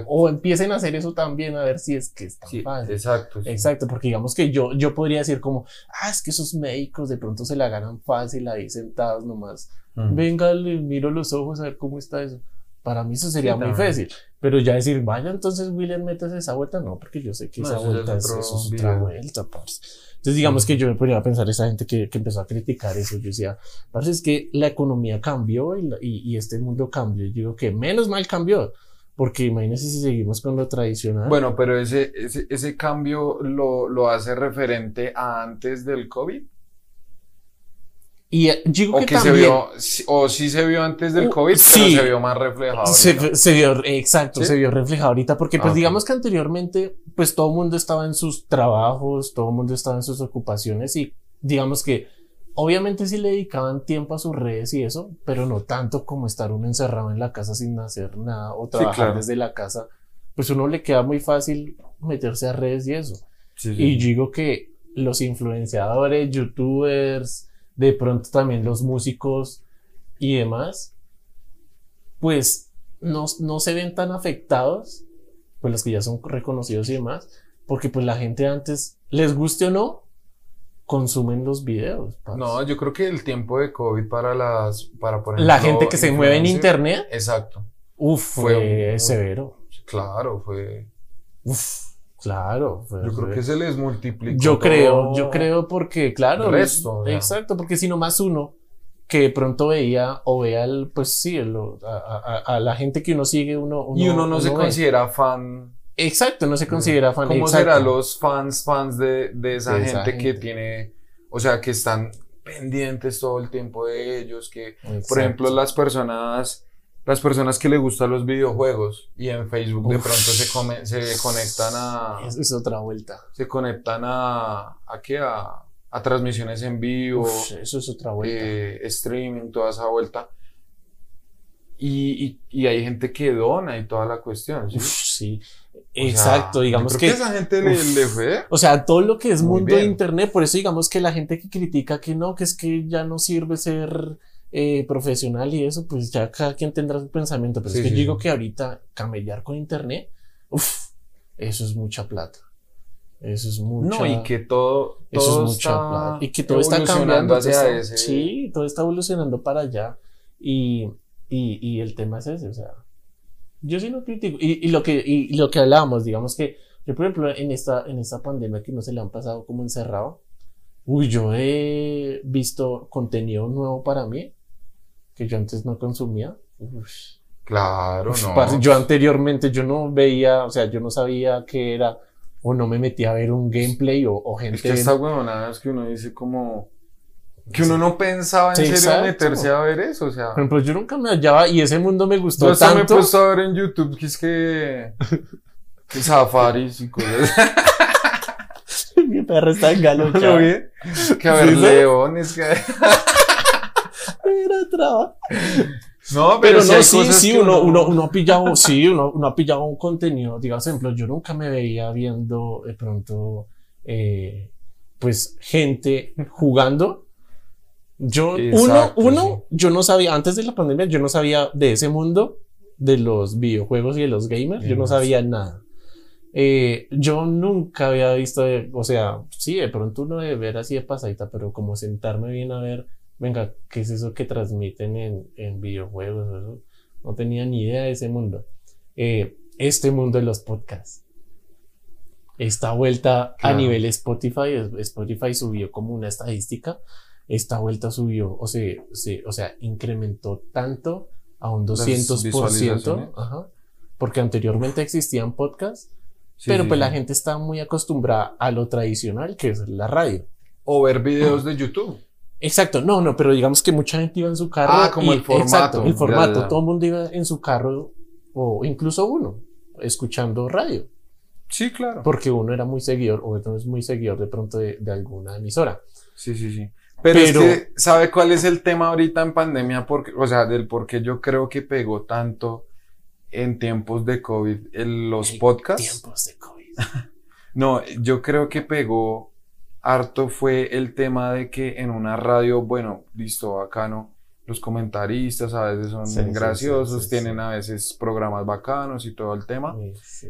O, empiecen a hacer eso también a ver si es que está fácil. Exacto. Exacto, porque digamos que yo, yo podría decir como, ah, es que esos médicos de pronto se la ganan fácil ahí sentados nomás. Mm. Venga, le miro los ojos a ver cómo está eso. Para mí eso sería muy fácil. Pero ya decir, vaya, entonces William, metes esa vuelta, no, porque yo sé que esa vuelta es, otra vuelta, parce. Entonces, digamos que yo me ponía a pensar, esa gente que, que empezó a criticar eso, yo decía, parce, es que la economía cambió y, y, este mundo cambió. Yo digo que menos mal cambió, porque imagínense si seguimos con lo tradicional. Bueno, pero ese, ese, ese cambio lo, lo hace referente a antes del COVID. Y eh, digo o que, también, se vio, o sí se vio antes del COVID, pero se vio más reflejado. Se, se vio, exacto, se vio reflejado ahorita, porque pues ah, digamos que anteriormente, pues todo el mundo estaba en sus trabajos, todo el mundo estaba en sus ocupaciones y digamos que obviamente sí le dedicaban tiempo a sus redes y eso, pero no tanto como estar uno encerrado en la casa sin hacer nada o trabajar desde la casa, pues uno le queda muy fácil meterse a redes y eso. y digo que los influenciadores, youtubers, de pronto también los músicos y demás, pues no, no se ven tan afectados, pues los que ya son reconocidos y demás, porque pues la gente antes, les guste o no, consumen los videos. No, yo creo que el tiempo de COVID para las, para por La gente que se mueve en internet. Exacto. Uf, fue, severo. Claro, fue. Uf. Claro. yo creo que se les multiplicó. Yo creo, yo creo porque, claro. El resto. Exacto, porque si no más uno que de pronto veía o vea el, pues sí, a, la gente que uno sigue, uno. y uno no se considera fan. Exacto, no se considera fan. ¿Cómo serán los fans, fans de, de, esa, gente que tiene, o sea, que están pendientes todo el tiempo de ellos, que, por ejemplo, las personas las personas que le gustan los videojuegos y en Facebook de pronto se, se conectan a... Eso es otra vuelta. Se conectan a... ¿A qué? A, a transmisiones en vivo. eso es otra vuelta. Eh, streaming, toda esa vuelta. Y, y, y, hay gente que dona y toda la cuestión. Sí. sí. Exacto, digamos que, que. esa gente le, le, fue. O sea, todo lo que es mundo de internet, por eso digamos que la gente que critica que no, que es que ya no sirve ser eh, profesional y eso, pues ya cada quien tendrá su pensamiento. Pero es que yo digo que ahorita camellar con internet, uff, eso es mucha plata. Eso es mucha. No, y que todo. eso es mucha plata. Y que todo está cambiando. Sí, todo está evolucionando para allá. Y, y, y, el tema es ese, o sea. Yo sí no critico. Y, y, lo que, y lo que hablábamos, digamos que. Yo, por ejemplo, en esta, en esta pandemia que no se le han pasado como encerrado. Uy, yo he visto contenido nuevo para mí que yo antes no consumía. Claro, no. Yo anteriormente yo no veía, o sea, yo no sabía qué era, o no me metía a ver un gameplay o, gente. Es que esta huevonada es que uno dice como. Que uno no pensaba en serio meterse a ver eso, o sea. Por ejemplo, yo nunca me hallaba y ese mundo me gustó yo tanto. me he puesto a ver en YouTube que es que. que safaris y cosas. Mi perro está en galo, Que a ver leones, que. No, pero, no, sí, sí, uno, uno, uno, ha pillado, sí, uno, uno, ha pillado un contenido. Digamos, ejemplo, yo nunca me veía viendo de pronto, eh, pues, gente jugando. Yo, uno, uno, yo no sabía, antes de la pandemia, yo no sabía de ese mundo de los videojuegos y de los gamers, yo no sabía nada. Eh, yo nunca había visto, o sea, sí, de pronto uno debe ver así de pasadita, pero como sentarme bien a ver venga, ¿qué es eso que transmiten en, en videojuegos? No tenía ni idea de ese mundo. Eh, este mundo de los podcasts. Esta vuelta a nivel Spotify, Spotify subió como una estadística, esta vuelta subió, o sea, o sea incrementó tanto a un 200%, ajá, porque anteriormente existían podcasts, pero pues la gente está muy acostumbrada a lo tradicional, que es la radio. O ver videos de YouTube. Exacto, no, no, pero digamos que mucha gente iba en su carro. Ah, como el formato. Exacto, el formato. Todo el mundo iba en su carro, o incluso uno, escuchando radio. Sí, claro. Porque uno era muy seguidor, o uno es muy seguidor de pronto de, alguna emisora. Sí, sí, sí. Pero, es que, ¿sabe cuál es el tema ahorita en pandemia? Porque, o sea, del por qué yo creo que pegó tanto en tiempos de COVID en los podcasts. Tiempos de COVID. no, yo creo que pegó harto fue el tema de que en una radio, bueno, listo, bacano, los comentaristas a veces son graciosos, tienen a veces programas bacanos y todo el tema.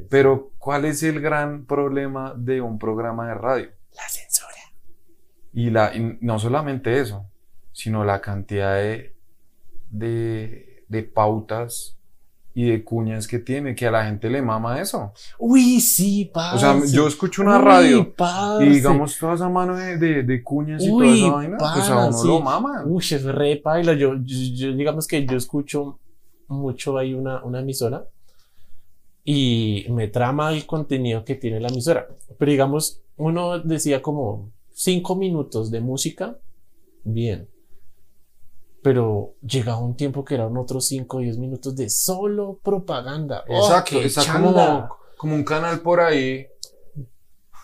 Pero, ¿cuál es el gran problema de un programa de radio? La censura. Y, la, no solamente eso, sino la cantidad de, de, de pautas y de cuñas que tiene, que a la gente le mama eso. Uy, sí, parce. O sea, yo escucho una radio y digamos toda esa mano de, de, cuñas y toda esa vaina, pues a uno lo mama. Uy, es re paila. Yo, yo, digamos que yo escucho mucho ahí una, una emisora y me trama el contenido que tiene la emisora. Pero digamos, uno decía como cinco minutos de música, bien pero llegaba un tiempo que eran otros 5 o 10 minutos de solo propaganda. Oh, Exacto, es como, como un canal por ahí.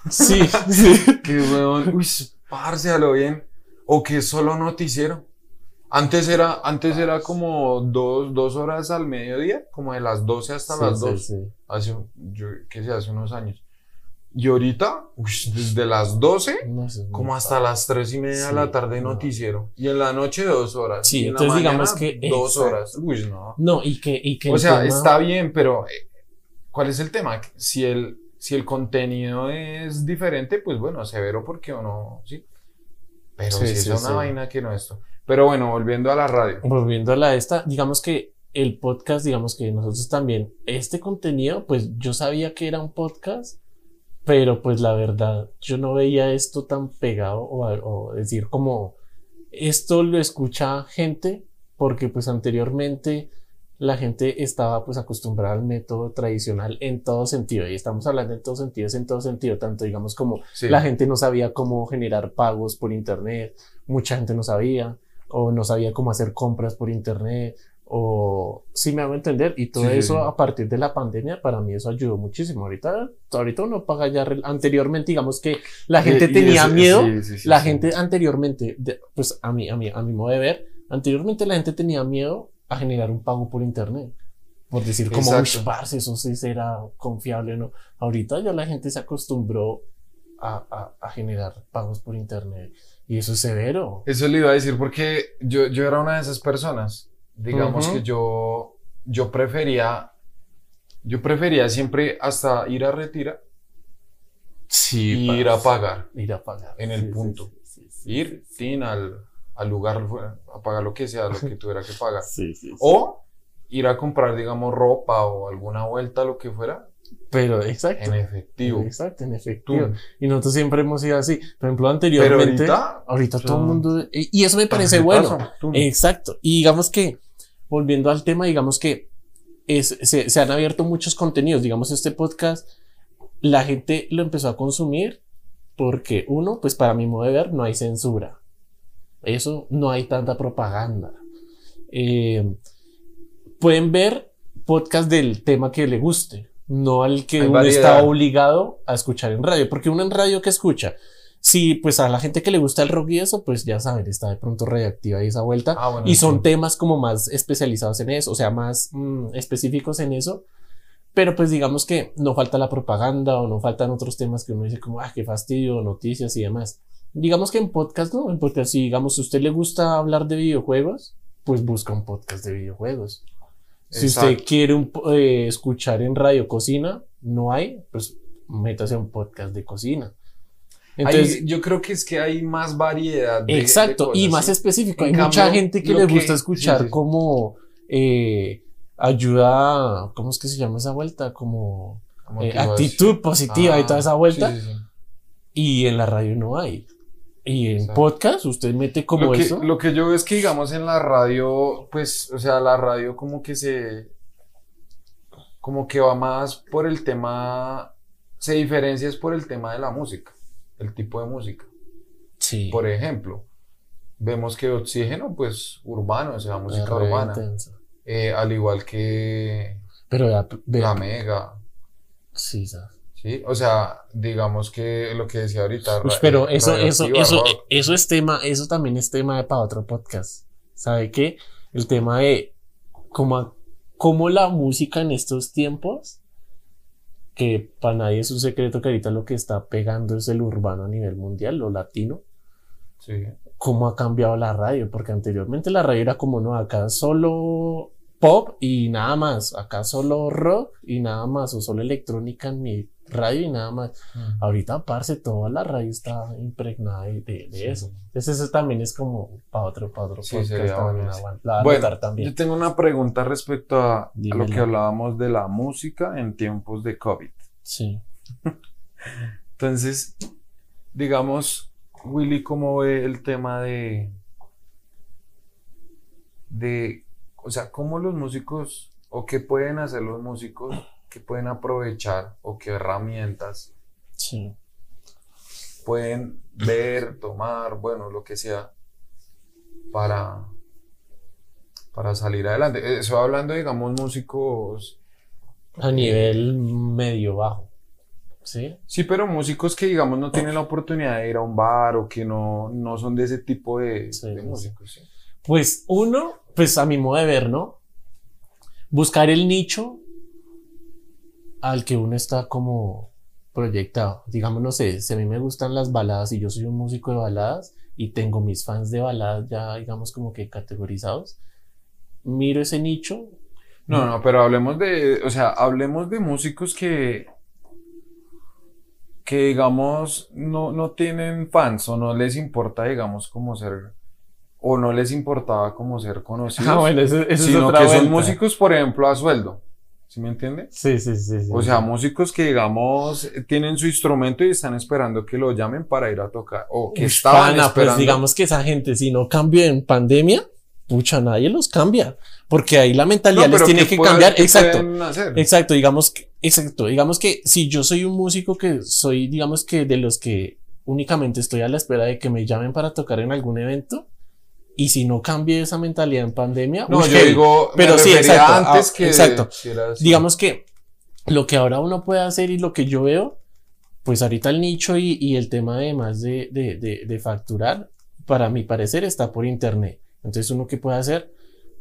Sí, sí. que weón, uy, lo bien. O que solo noticiero. Antes era, antes era como dos, dos horas al mediodía, como de las 12 hasta las 2. Sí, hace, yo, qué sé, hace unos años. Y ahorita, desde las 12, como hasta las 3 y media de la tarde noticiero. Y en la noche dos horas. Sí, entonces digamos que... Dos horas. Uy, no. No, y que... Y que o sea, está bien, pero eh, ¿cuál es el tema? Si el, si el contenido es diferente, pues bueno, severo porque o no, sí. Pero si es una vaina que no esto. Pero bueno, volviendo a la radio. Volviendo a la esta, digamos que el podcast, digamos que nosotros también, este contenido, pues yo sabía que era un podcast pero pues la verdad, yo no veía esto tan pegado o, decir como esto lo escucha gente porque pues anteriormente la gente estaba pues acostumbrada al método tradicional en todo sentido y estamos hablando en todo sentido, es en todo sentido, tanto digamos como la gente no sabía cómo generar pagos por internet, mucha gente no sabía o no sabía cómo hacer compras por internet o si me hago entender y todo eso a partir de la pandemia para mí eso ayudó muchísimo. Ahorita ahorita uno paga ya anteriormente digamos que la gente tenía miedo la gente anteriormente pues a mí a mí a mi modo de ver anteriormente la gente tenía miedo a generar un pago por internet por decir como parce eso sí será confiable no ahorita ya la gente se acostumbró a, a, a generar pagos por internet y eso es severo. Eso le iba a decir porque yo, yo era una de esas personas digamos que yo, yo prefería, yo prefería siempre hasta ir a retirar sí, y ir a pagar. Ir a pagar. En el punto. ir, tin, al, al lugar, a pagar lo que sea, lo que tuviera que pagar. O ir a comprar, digamos, ropa o alguna vuelta, lo que fuera, pero exacto. En efectivo. Exacto, en efectivo. Y nosotros siempre hemos sido así. Por ejemplo, anteriormente. Pero ahorita. Ahorita todo el mundo. Y eso me parece bueno. Exacto. Y digamos que volviendo al tema, digamos que es, se, se, han abierto muchos contenidos. Digamos, este podcast, la gente lo empezó a consumir porque, uno, pues para mi modo de ver, no hay censura. Eso, no hay tanta propaganda. Eh, pueden ver podcast del tema que le guste, no al que uno está obligado a escuchar en radio, porque uno en radio que escucha Sí, pues a la gente que le gusta el rock y eso, pues ya saben, está de pronto reactiva y esa vuelta. Ah, y son temas como más especializados en eso, o sea, más mm, específicos en eso. Pero pues digamos que no falta la propaganda o no faltan otros temas que uno dice como, ah, qué fastidio, noticias y demás. Digamos que en podcast, no, en podcast, si digamos, si a usted le gusta hablar de videojuegos, pues busca un podcast de videojuegos. Si usted quiere eh, escuchar en radio cocina, no hay, pues métase a un podcast de cocina. Entonces, yo creo que es que hay más variedad. exacto, y más específico. Hay mucha gente que le gusta escuchar como eh, ayuda, ¿cómo es que se llama esa vuelta? Como eh, actitud positiva y toda esa ah, vuelta. Y en la radio no hay. Y en podcast usted mete como lo que, eso. Lo que yo veo es que, digamos, en la radio, pues, o sea, la radio como que se. como que va más por el tema. Se diferencia es por el tema de la música el tipo de música. Sí. Por ejemplo, vemos que Oxígeno, pues urbano, o sea, música urbana. Eh, al igual que Pero la Mega. Sí, ¿sabes? Sí, o sea, digamos que lo que decía ahorita. pero eso, eso, eso, eso es tema, eso también es tema para otro podcast. ¿Sabe qué? El tema de cómo, cómo la música en estos tiempos que para nadie es un secreto que ahorita lo que está pegando es el urbano a nivel mundial, lo latino. Sí. ¿Cómo ha cambiado la radio? Porque anteriormente la radio era como, no, acá solo pop y nada más. Acá solo rock y nada más, o solo electrónica en mi radio y nada más. Ahorita, parce, toda la radio está impregnada de, eso. Entonces, eso también es como para otro, para otro sí, sería bueno, también. Yo tengo una pregunta respecto a, lo que hablábamos de la música en tiempos de COVID. Sí. Entonces, digamos, Willy, ¿cómo ve el tema de. de. O sea, cómo los músicos. o qué pueden hacer los músicos que pueden aprovechar o qué herramientas pueden ver, tomar, bueno, lo que sea, para, para salir adelante. Eso hablando, digamos, músicos... A nivel medio bajo. ¿Sí? Sí, pero músicos que, digamos, no tienen la oportunidad de ir a un bar o que no, no son de ese tipo de, de músicos. Pues uno, pues a mi modo de ver, ¿no? Buscar el nicho al que uno está como proyectado. Digamos, no sé, si a mí me gustan las baladas y yo soy un músico de baladas y tengo mis fans de baladas ya, digamos, como que categorizados, miro ese nicho. No, no, pero hablemos de, o sea, hablemos de músicos que, que digamos, no, no tienen fans o no les importa, digamos, como ser o no les importaba como ser conocidos, ah, bueno, eso, sino que son músicos, por ejemplo, a sueldo. ¿Sí me entiende? Sí, sí, sí, O sea, músicos que, digamos, tienen su instrumento y están esperando que lo llamen para ir a tocar. O que estaban pues, esperando. Pues digamos que esa gente, si no cambia en pandemia, pucha, nadie los cambia. Porque ahí la mentalidad les tiene que, cambiar. exacto. Exacto. Digamos que, exacto. Digamos que si yo soy un músico que soy, digamos que de los que únicamente estoy a la espera de que me llamen para tocar en algún evento, y si no cambie esa mentalidad en pandemia, no, yo digo, pero sí, exacto, antes que exacto. Digamos que lo que ahora uno puede hacer y lo que yo veo, pues ahorita el nicho y, y el tema además de, de, de, de, facturar, para mi parecer está por internet. Entonces uno que puede hacer,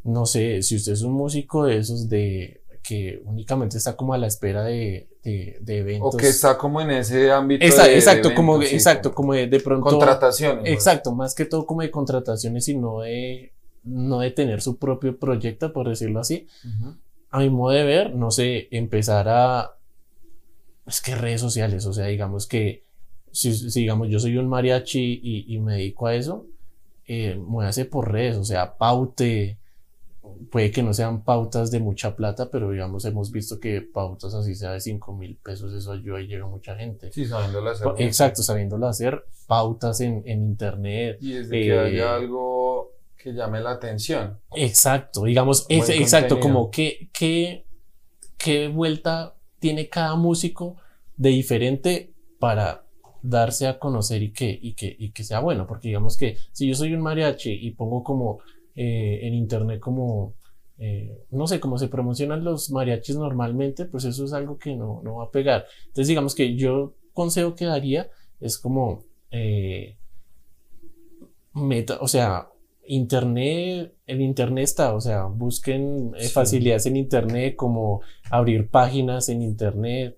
no sé, si usted es un músico de esos de que únicamente está como a la espera de, de, eventos. O que está como en ese ámbito. exacto, como, exacto, como de, de pronto. Contrataciones. Exacto, más que todo como de contrataciones y no de, no de tener su propio proyecto, por decirlo así. A mi modo de ver, no sé, empezar a. Es que redes sociales, o sea, digamos que. Si, digamos yo soy un mariachi y, y me dedico a eso, eh, muévase por redes, o sea, paute puede que no sean pautas de mucha plata, pero digamos, hemos visto que pautas así sea de 5 mil pesos, eso ayuda y llega mucha gente. Sí, sabiéndolo hacer. Exacto, sabiéndolo hacer, pautas en, en internet. Y desde que eh, haya algo que llame la atención. Exacto, digamos, exacto, como que, que, qué vuelta tiene cada músico de diferente para darse a conocer y que, y que, y que sea bueno, porque digamos que si yo soy un mariachi y pongo como eh, en internet como, eh, no sé, cómo se promocionan los mariachis normalmente, pues eso es algo que no, no va a pegar. Entonces digamos que yo consejo que daría es como, eh, meta, o sea, Internet, el Internet está, o sea, busquen facilidades en Internet como abrir páginas en Internet,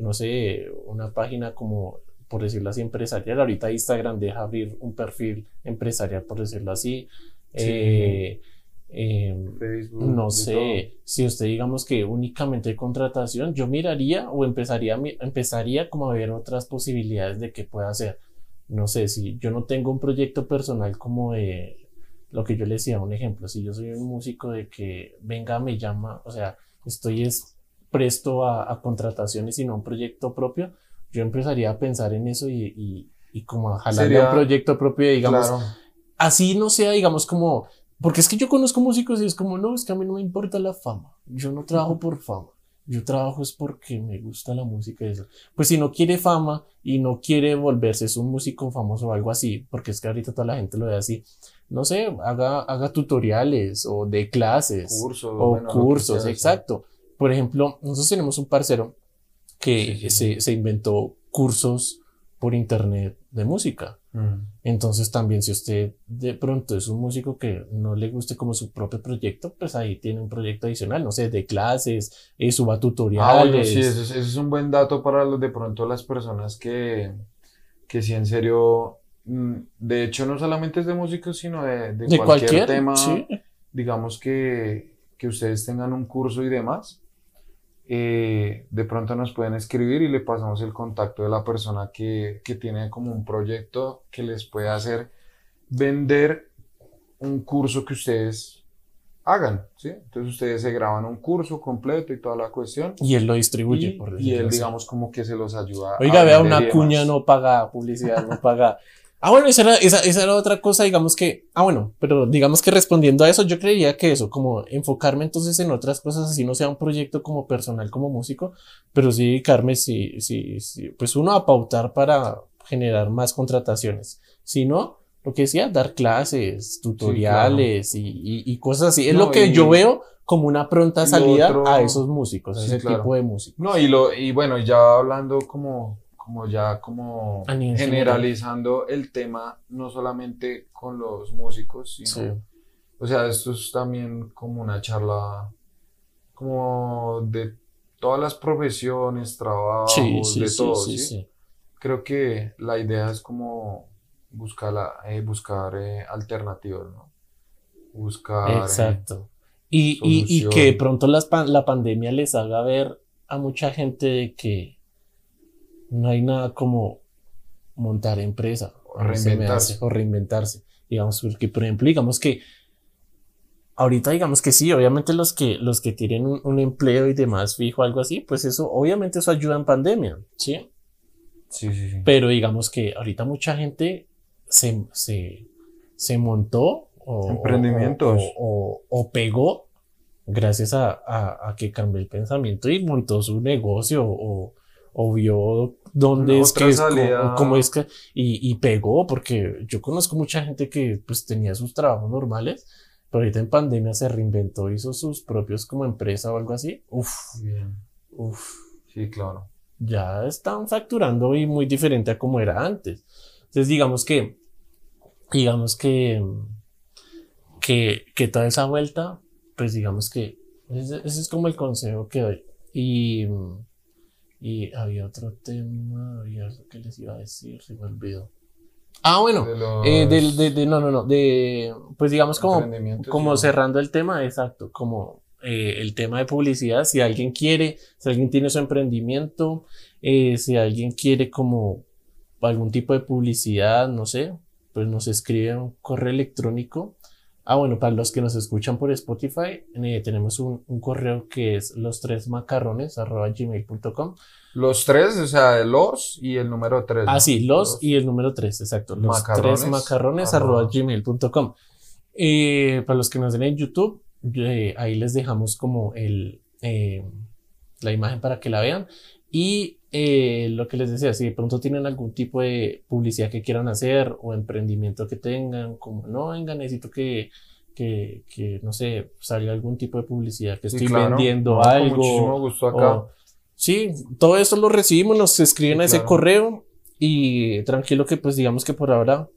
no sé, una página como, por decirlo así, empresarial. Ahorita Instagram deja abrir un perfil empresarial, por decirlo así. Eh, em, no sé, si usted digamos que únicamente hay contratación, yo miraría o empezaría, empezaría como a ver otras posibilidades de qué pueda hacer. No sé, si yo no tengo un proyecto personal como de lo que yo le decía, un ejemplo, si yo soy un músico de que venga, me llama, o sea, estoy es presto a, contrataciones y no un proyecto propio, yo empezaría a pensar en eso y, y, como a jalarle un proyecto propio, digamos, así no sea, digamos, como, porque es que yo conozco músicos y es como, no, es que a mí no me importa la fama, yo no trabajo por fama, yo trabajo es porque me gusta la música y eso. Pues si no quiere fama y no quiere volverse es un músico famoso o algo así, porque es que ahorita toda la gente lo ve así, no sé, haga, haga tutoriales o de clases cursos, o cursos, exacto. Por ejemplo, nosotros tenemos un parcero que Se, se inventó cursos por internet de música. Mm. Entonces también si usted de pronto es un músico que no le guste como su propio proyecto, pues ahí tiene un proyecto adicional, no sé, de clases, eh, suba tutoriales. Ah, sí, ese, es un buen dato para los, de pronto las personas que, que sí en serio, mm, de hecho no solamente es de músicos, sino de, de, cualquier, tema, digamos que, que ustedes tengan un curso y demás, eh, de pronto nos pueden escribir y le pasamos el contacto de la persona que, que tiene como un proyecto que les puede hacer vender un curso que ustedes hagan, ¿sí? Entonces ustedes se graban un curso completo y toda la cuestión. Y él lo distribuye, y, por Y él, digamos, como que se los ayuda. Oiga, vea, una cuña no paga publicidad, no paga. Ah, bueno, esa era, esa, esa, era otra cosa, digamos que, ah, bueno, pero digamos que respondiendo a eso, yo creería que eso, como enfocarme entonces en otras cosas, así no sea un proyecto como personal, como músico, pero sí dedicarme, sí, sí, sí, pues uno a pautar para generar más contrataciones. Si no, lo que decía, dar clases, tutoriales y, y, cosas así. Es lo que yo veo como una pronta salida a esos músicos, a ese tipo de músicos. No, y lo, y bueno, ya hablando como, como ya como generalizando el tema, no solamente con los músicos, sino, o sea, esto es también como una charla como de todas las profesiones, trabajos, de todo, ¿sí? Creo que la idea es como buscar, eh, buscar eh, alternativas, ¿no? Buscar. Eh, Exacto. y, y, y, que de pronto la pandemia les haga ver a mucha gente de que no hay nada como montar empresa o reinventarse. o reinventarse. Digamos, porque por ejemplo, digamos que ahorita digamos que sí, obviamente los que, los que tienen un, un, empleo y demás fijo, algo así, pues eso, obviamente eso ayuda en pandemia, ¿sí? Sí, sí, sí. Pero digamos que ahorita mucha gente se, se, se montó o, Emprendimientos. O, o, pegó gracias a, a, a, que cambió el pensamiento y montó su negocio o, o vio dónde es que es, cómo, es que, y, y, pegó, porque yo conozco mucha gente que pues tenía sus trabajos normales, pero ahorita en pandemia se reinventó, hizo sus propios como empresa o algo así. Uf, bien. Uf. Sí, claro. Ya están facturando y muy diferente a como era antes. Entonces digamos que digamos que, que, que toda esa vuelta, pues digamos que ese, es como el consejo que doy. Y, y había otro tema, había algo que les iba a decir, se me olvidó. Ah, bueno, eh, de, de, no, no, no, de, pues digamos como, como cerrando el tema, exacto, como eh, el tema de publicidad, si alguien quiere, si alguien tiene su emprendimiento, eh, si alguien quiere como algún tipo de publicidad, no sé, pues nos escribe un correo electrónico. Ah, bueno, para los que nos escuchan por Spotify, eh, tenemos un, un, correo que es los tres macarrones gmail.com. Los tres, o sea, los y el número tres. Ah, sí, los, y el número tres, exacto. Los tres macarrones arroba gmail.com. Eh, para los que nos ven en YouTube, eh, ahí les dejamos como el, la imagen para que la vean. Y eh, lo que les decía, si de pronto tienen algún tipo de publicidad que quieran hacer o emprendimiento que tengan, como no, venga, necesito que, que, que no sé, salga algún tipo de publicidad, que estoy vendiendo algo. muchísimo gusto acá. sí, todo eso lo recibimos, nos escriben a ese correo y tranquilo que pues digamos que por ahora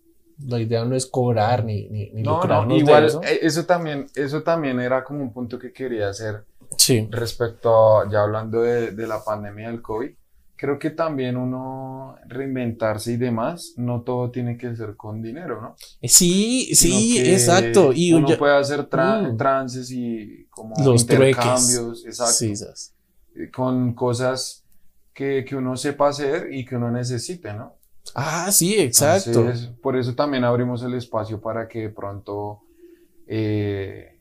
la idea no es cobrar ni, ni, ni no, no, igual eso. Eh, eso. también, eso también era como un punto que quería hacer Sí. Respecto a, ya hablando de, de, la pandemia del COVID, creo que también uno reinventarse y demás, no todo tiene que ser con dinero, ¿no? Sí, sí, exacto. Y uno puede hacer mm. trances y como Los intercambios, exacto. Con cosas que, que uno sepa hacer y que uno necesite, ¿no? Ah, sí, exacto. por eso también abrimos el espacio para que de pronto eh,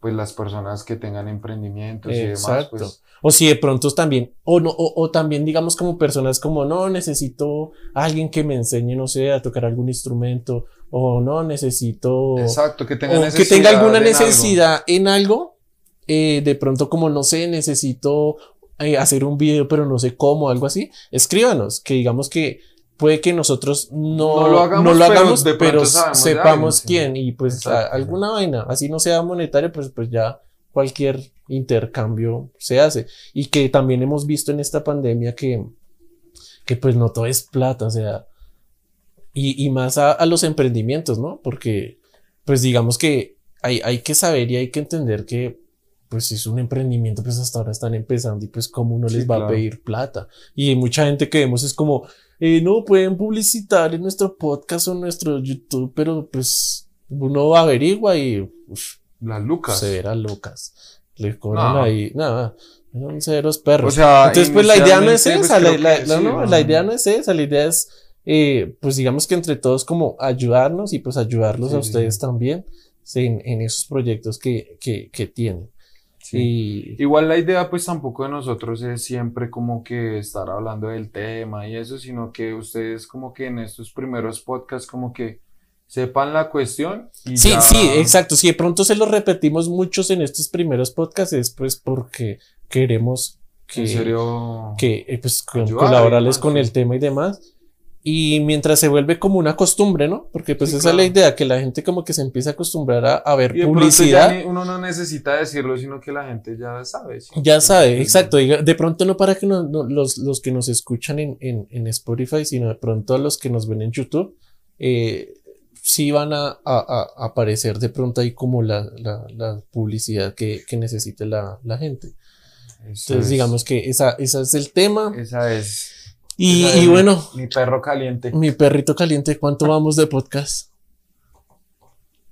pues las personas que tengan emprendimientos y demás, pues. O si de pronto también, o no, o, también digamos como personas como, no, necesito alguien que me enseñe, no sé, a tocar algún instrumento, o no, necesito. Exacto, que tenga, que tenga alguna necesidad en algo, eh, de pronto como, no sé, necesito eh, hacer un video, pero no sé cómo, algo así, escríbanos, que digamos que puede que nosotros no, lo hagamos, pero, sepamos quién y pues alguna vaina, así no sea monetario, pues, pues ya cualquier intercambio se hace. Y que también hemos visto en esta pandemia que, que pues no todo es plata, o sea, y, y más a, a, los emprendimientos, ¿no? Porque pues digamos que hay, hay que saber y hay que entender que pues si es un emprendimiento, pues hasta ahora están empezando y pues cómo uno les va a pedir plata. Y mucha gente que vemos es como, eh, no pueden publicitar en nuestro podcast o en nuestro YouTube, pero pues uno averigua y Las Lucas. Severas Lucas. Le cobran ahí, nada, son severos perros. O sea, Entonces, pues la idea no es pues, esa, la, la, idea no es esa, la idea es, eh, pues digamos que entre todos como ayudarnos y pues ayudarlos a ustedes también en, en, esos proyectos que, que, que tienen. Igual la idea pues tampoco de nosotros es siempre como que estar hablando del tema y eso, sino que ustedes como que en estos primeros podcasts como que sepan la cuestión. Y sí, sí, exacto. Si de pronto se lo repetimos muchos en estos primeros podcasts es pues porque queremos que, que eh, pues, colaborarles con el tema y demás. Y mientras se vuelve como una costumbre, ¿no? Porque pues esa es la idea, que la gente como que se empieza a acostumbrar a, ver publicidad. uno no necesita decirlo, sino que la gente ya sabe. Ya sabe, exacto. de pronto no para que los, los, que nos escuchan en, en, en, Spotify, sino de pronto los que nos ven en YouTube, eh, sí van a, a, a, aparecer de pronto ahí como la, la, la publicidad que, que necesite la, la gente. Entonces digamos que esa, esa es el tema. Esa es y, bueno. Mi perro caliente. Mi perrito caliente. ¿Cuánto vamos de podcast?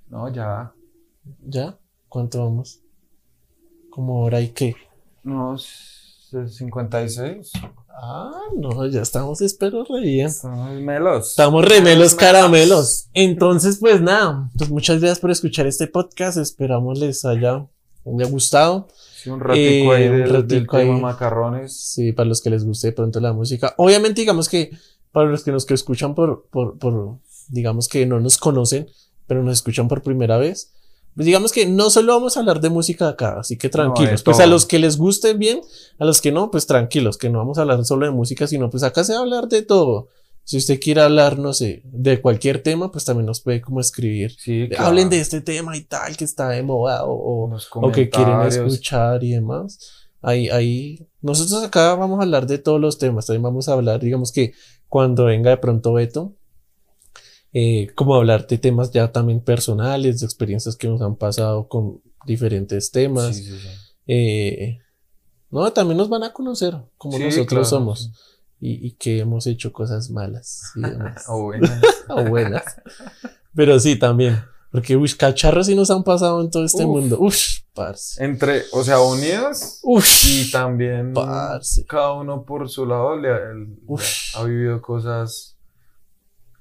No, ya. ¿Ya? ¿Cuánto vamos? ¿Cómo hora y qué? Unos 56. Ah, no, ya estamos, espero, re bien. Estamos melos. Estamos remelos caramelos. Entonces, pues nada, pues muchas gracias por escuchar este podcast. Esperamos les haya, haya gustado. Sí, un ratico ahí eh, del, macarrones. Sí, para los que les guste de pronto la música. Obviamente, digamos que para los que nos que escuchan por, por, por, digamos que no nos conocen, pero nos escuchan por primera vez, pues digamos que no solo vamos a hablar de música acá, así que tranquilos. pues a los que les guste bien, a los que no, pues tranquilos, que no vamos a hablar solo de música, sino pues acá se va a hablar de todo. Si usted quiere hablar, no sé, de cualquier tema, pues también nos puede como escribir. Sí, Hablen de este tema y tal, que está de moda o, o que quieren escuchar y demás. Ahí, ahí, nosotros acá vamos a hablar de todos los temas. También vamos a hablar, digamos que cuando venga de pronto Beto, eh, como hablar de temas ya también personales, de experiencias que nos han pasado con diferentes temas. Sí, sí, eh, no, también nos van a conocer como nosotros somos y, y, que hemos hecho cosas malas o buenas. o buenas. Pero sí, también. Porque, uy, cacharros sí nos han pasado en todo este mundo. Uff, parce. Entre, o sea, unidos. Uf, y también parce. cada uno por su lado le, ha vivido cosas,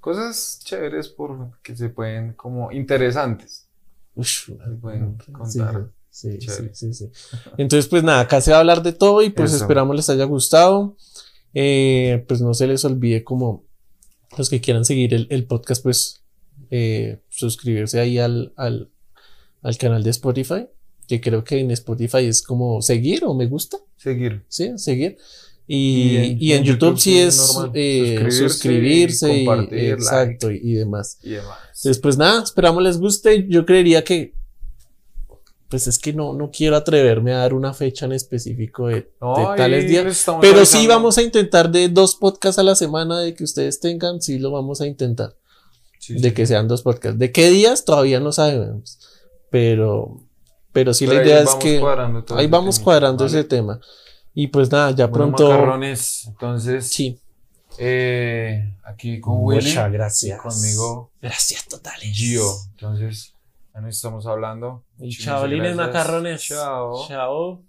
cosas chéveres por que se pueden, como interesantes. Uf, se pueden contar. Sí, sí, sí, sí, Entonces, pues nada, acá se va a hablar de todo y pues esperamos les haya gustado. Eh, pues no se les olvide como los que quieran seguir el, podcast, pues eh, suscribirse ahí al, al, al, canal de Spotify, que creo que en Spotify es como seguir o me gusta. Seguir. Sí, seguir. Y, y, en, YouTube, sí es eh, suscribirse, y, compartir, exacto, y, demás. y demás. Entonces, pues nada, esperamos les guste. Yo creería que pues es que no, no quiero atreverme a dar una fecha en específico de, tales días. Pero sí vamos a intentar de dos podcasts a la semana de que ustedes tengan, sí lo vamos a intentar. de que sean dos podcasts. ¿De qué días? Todavía no sabemos. Pero, pero sí la idea es que ahí vamos cuadrando ese tema. Y pues nada, ya pronto. Macarrones, entonces. Sí. Eh, aquí con Willy. Muchas gracias. Conmigo. Gracias totales. Gio. Entonces. Ya no estamos hablando. Y chavalines macarrones. Chao. Chao.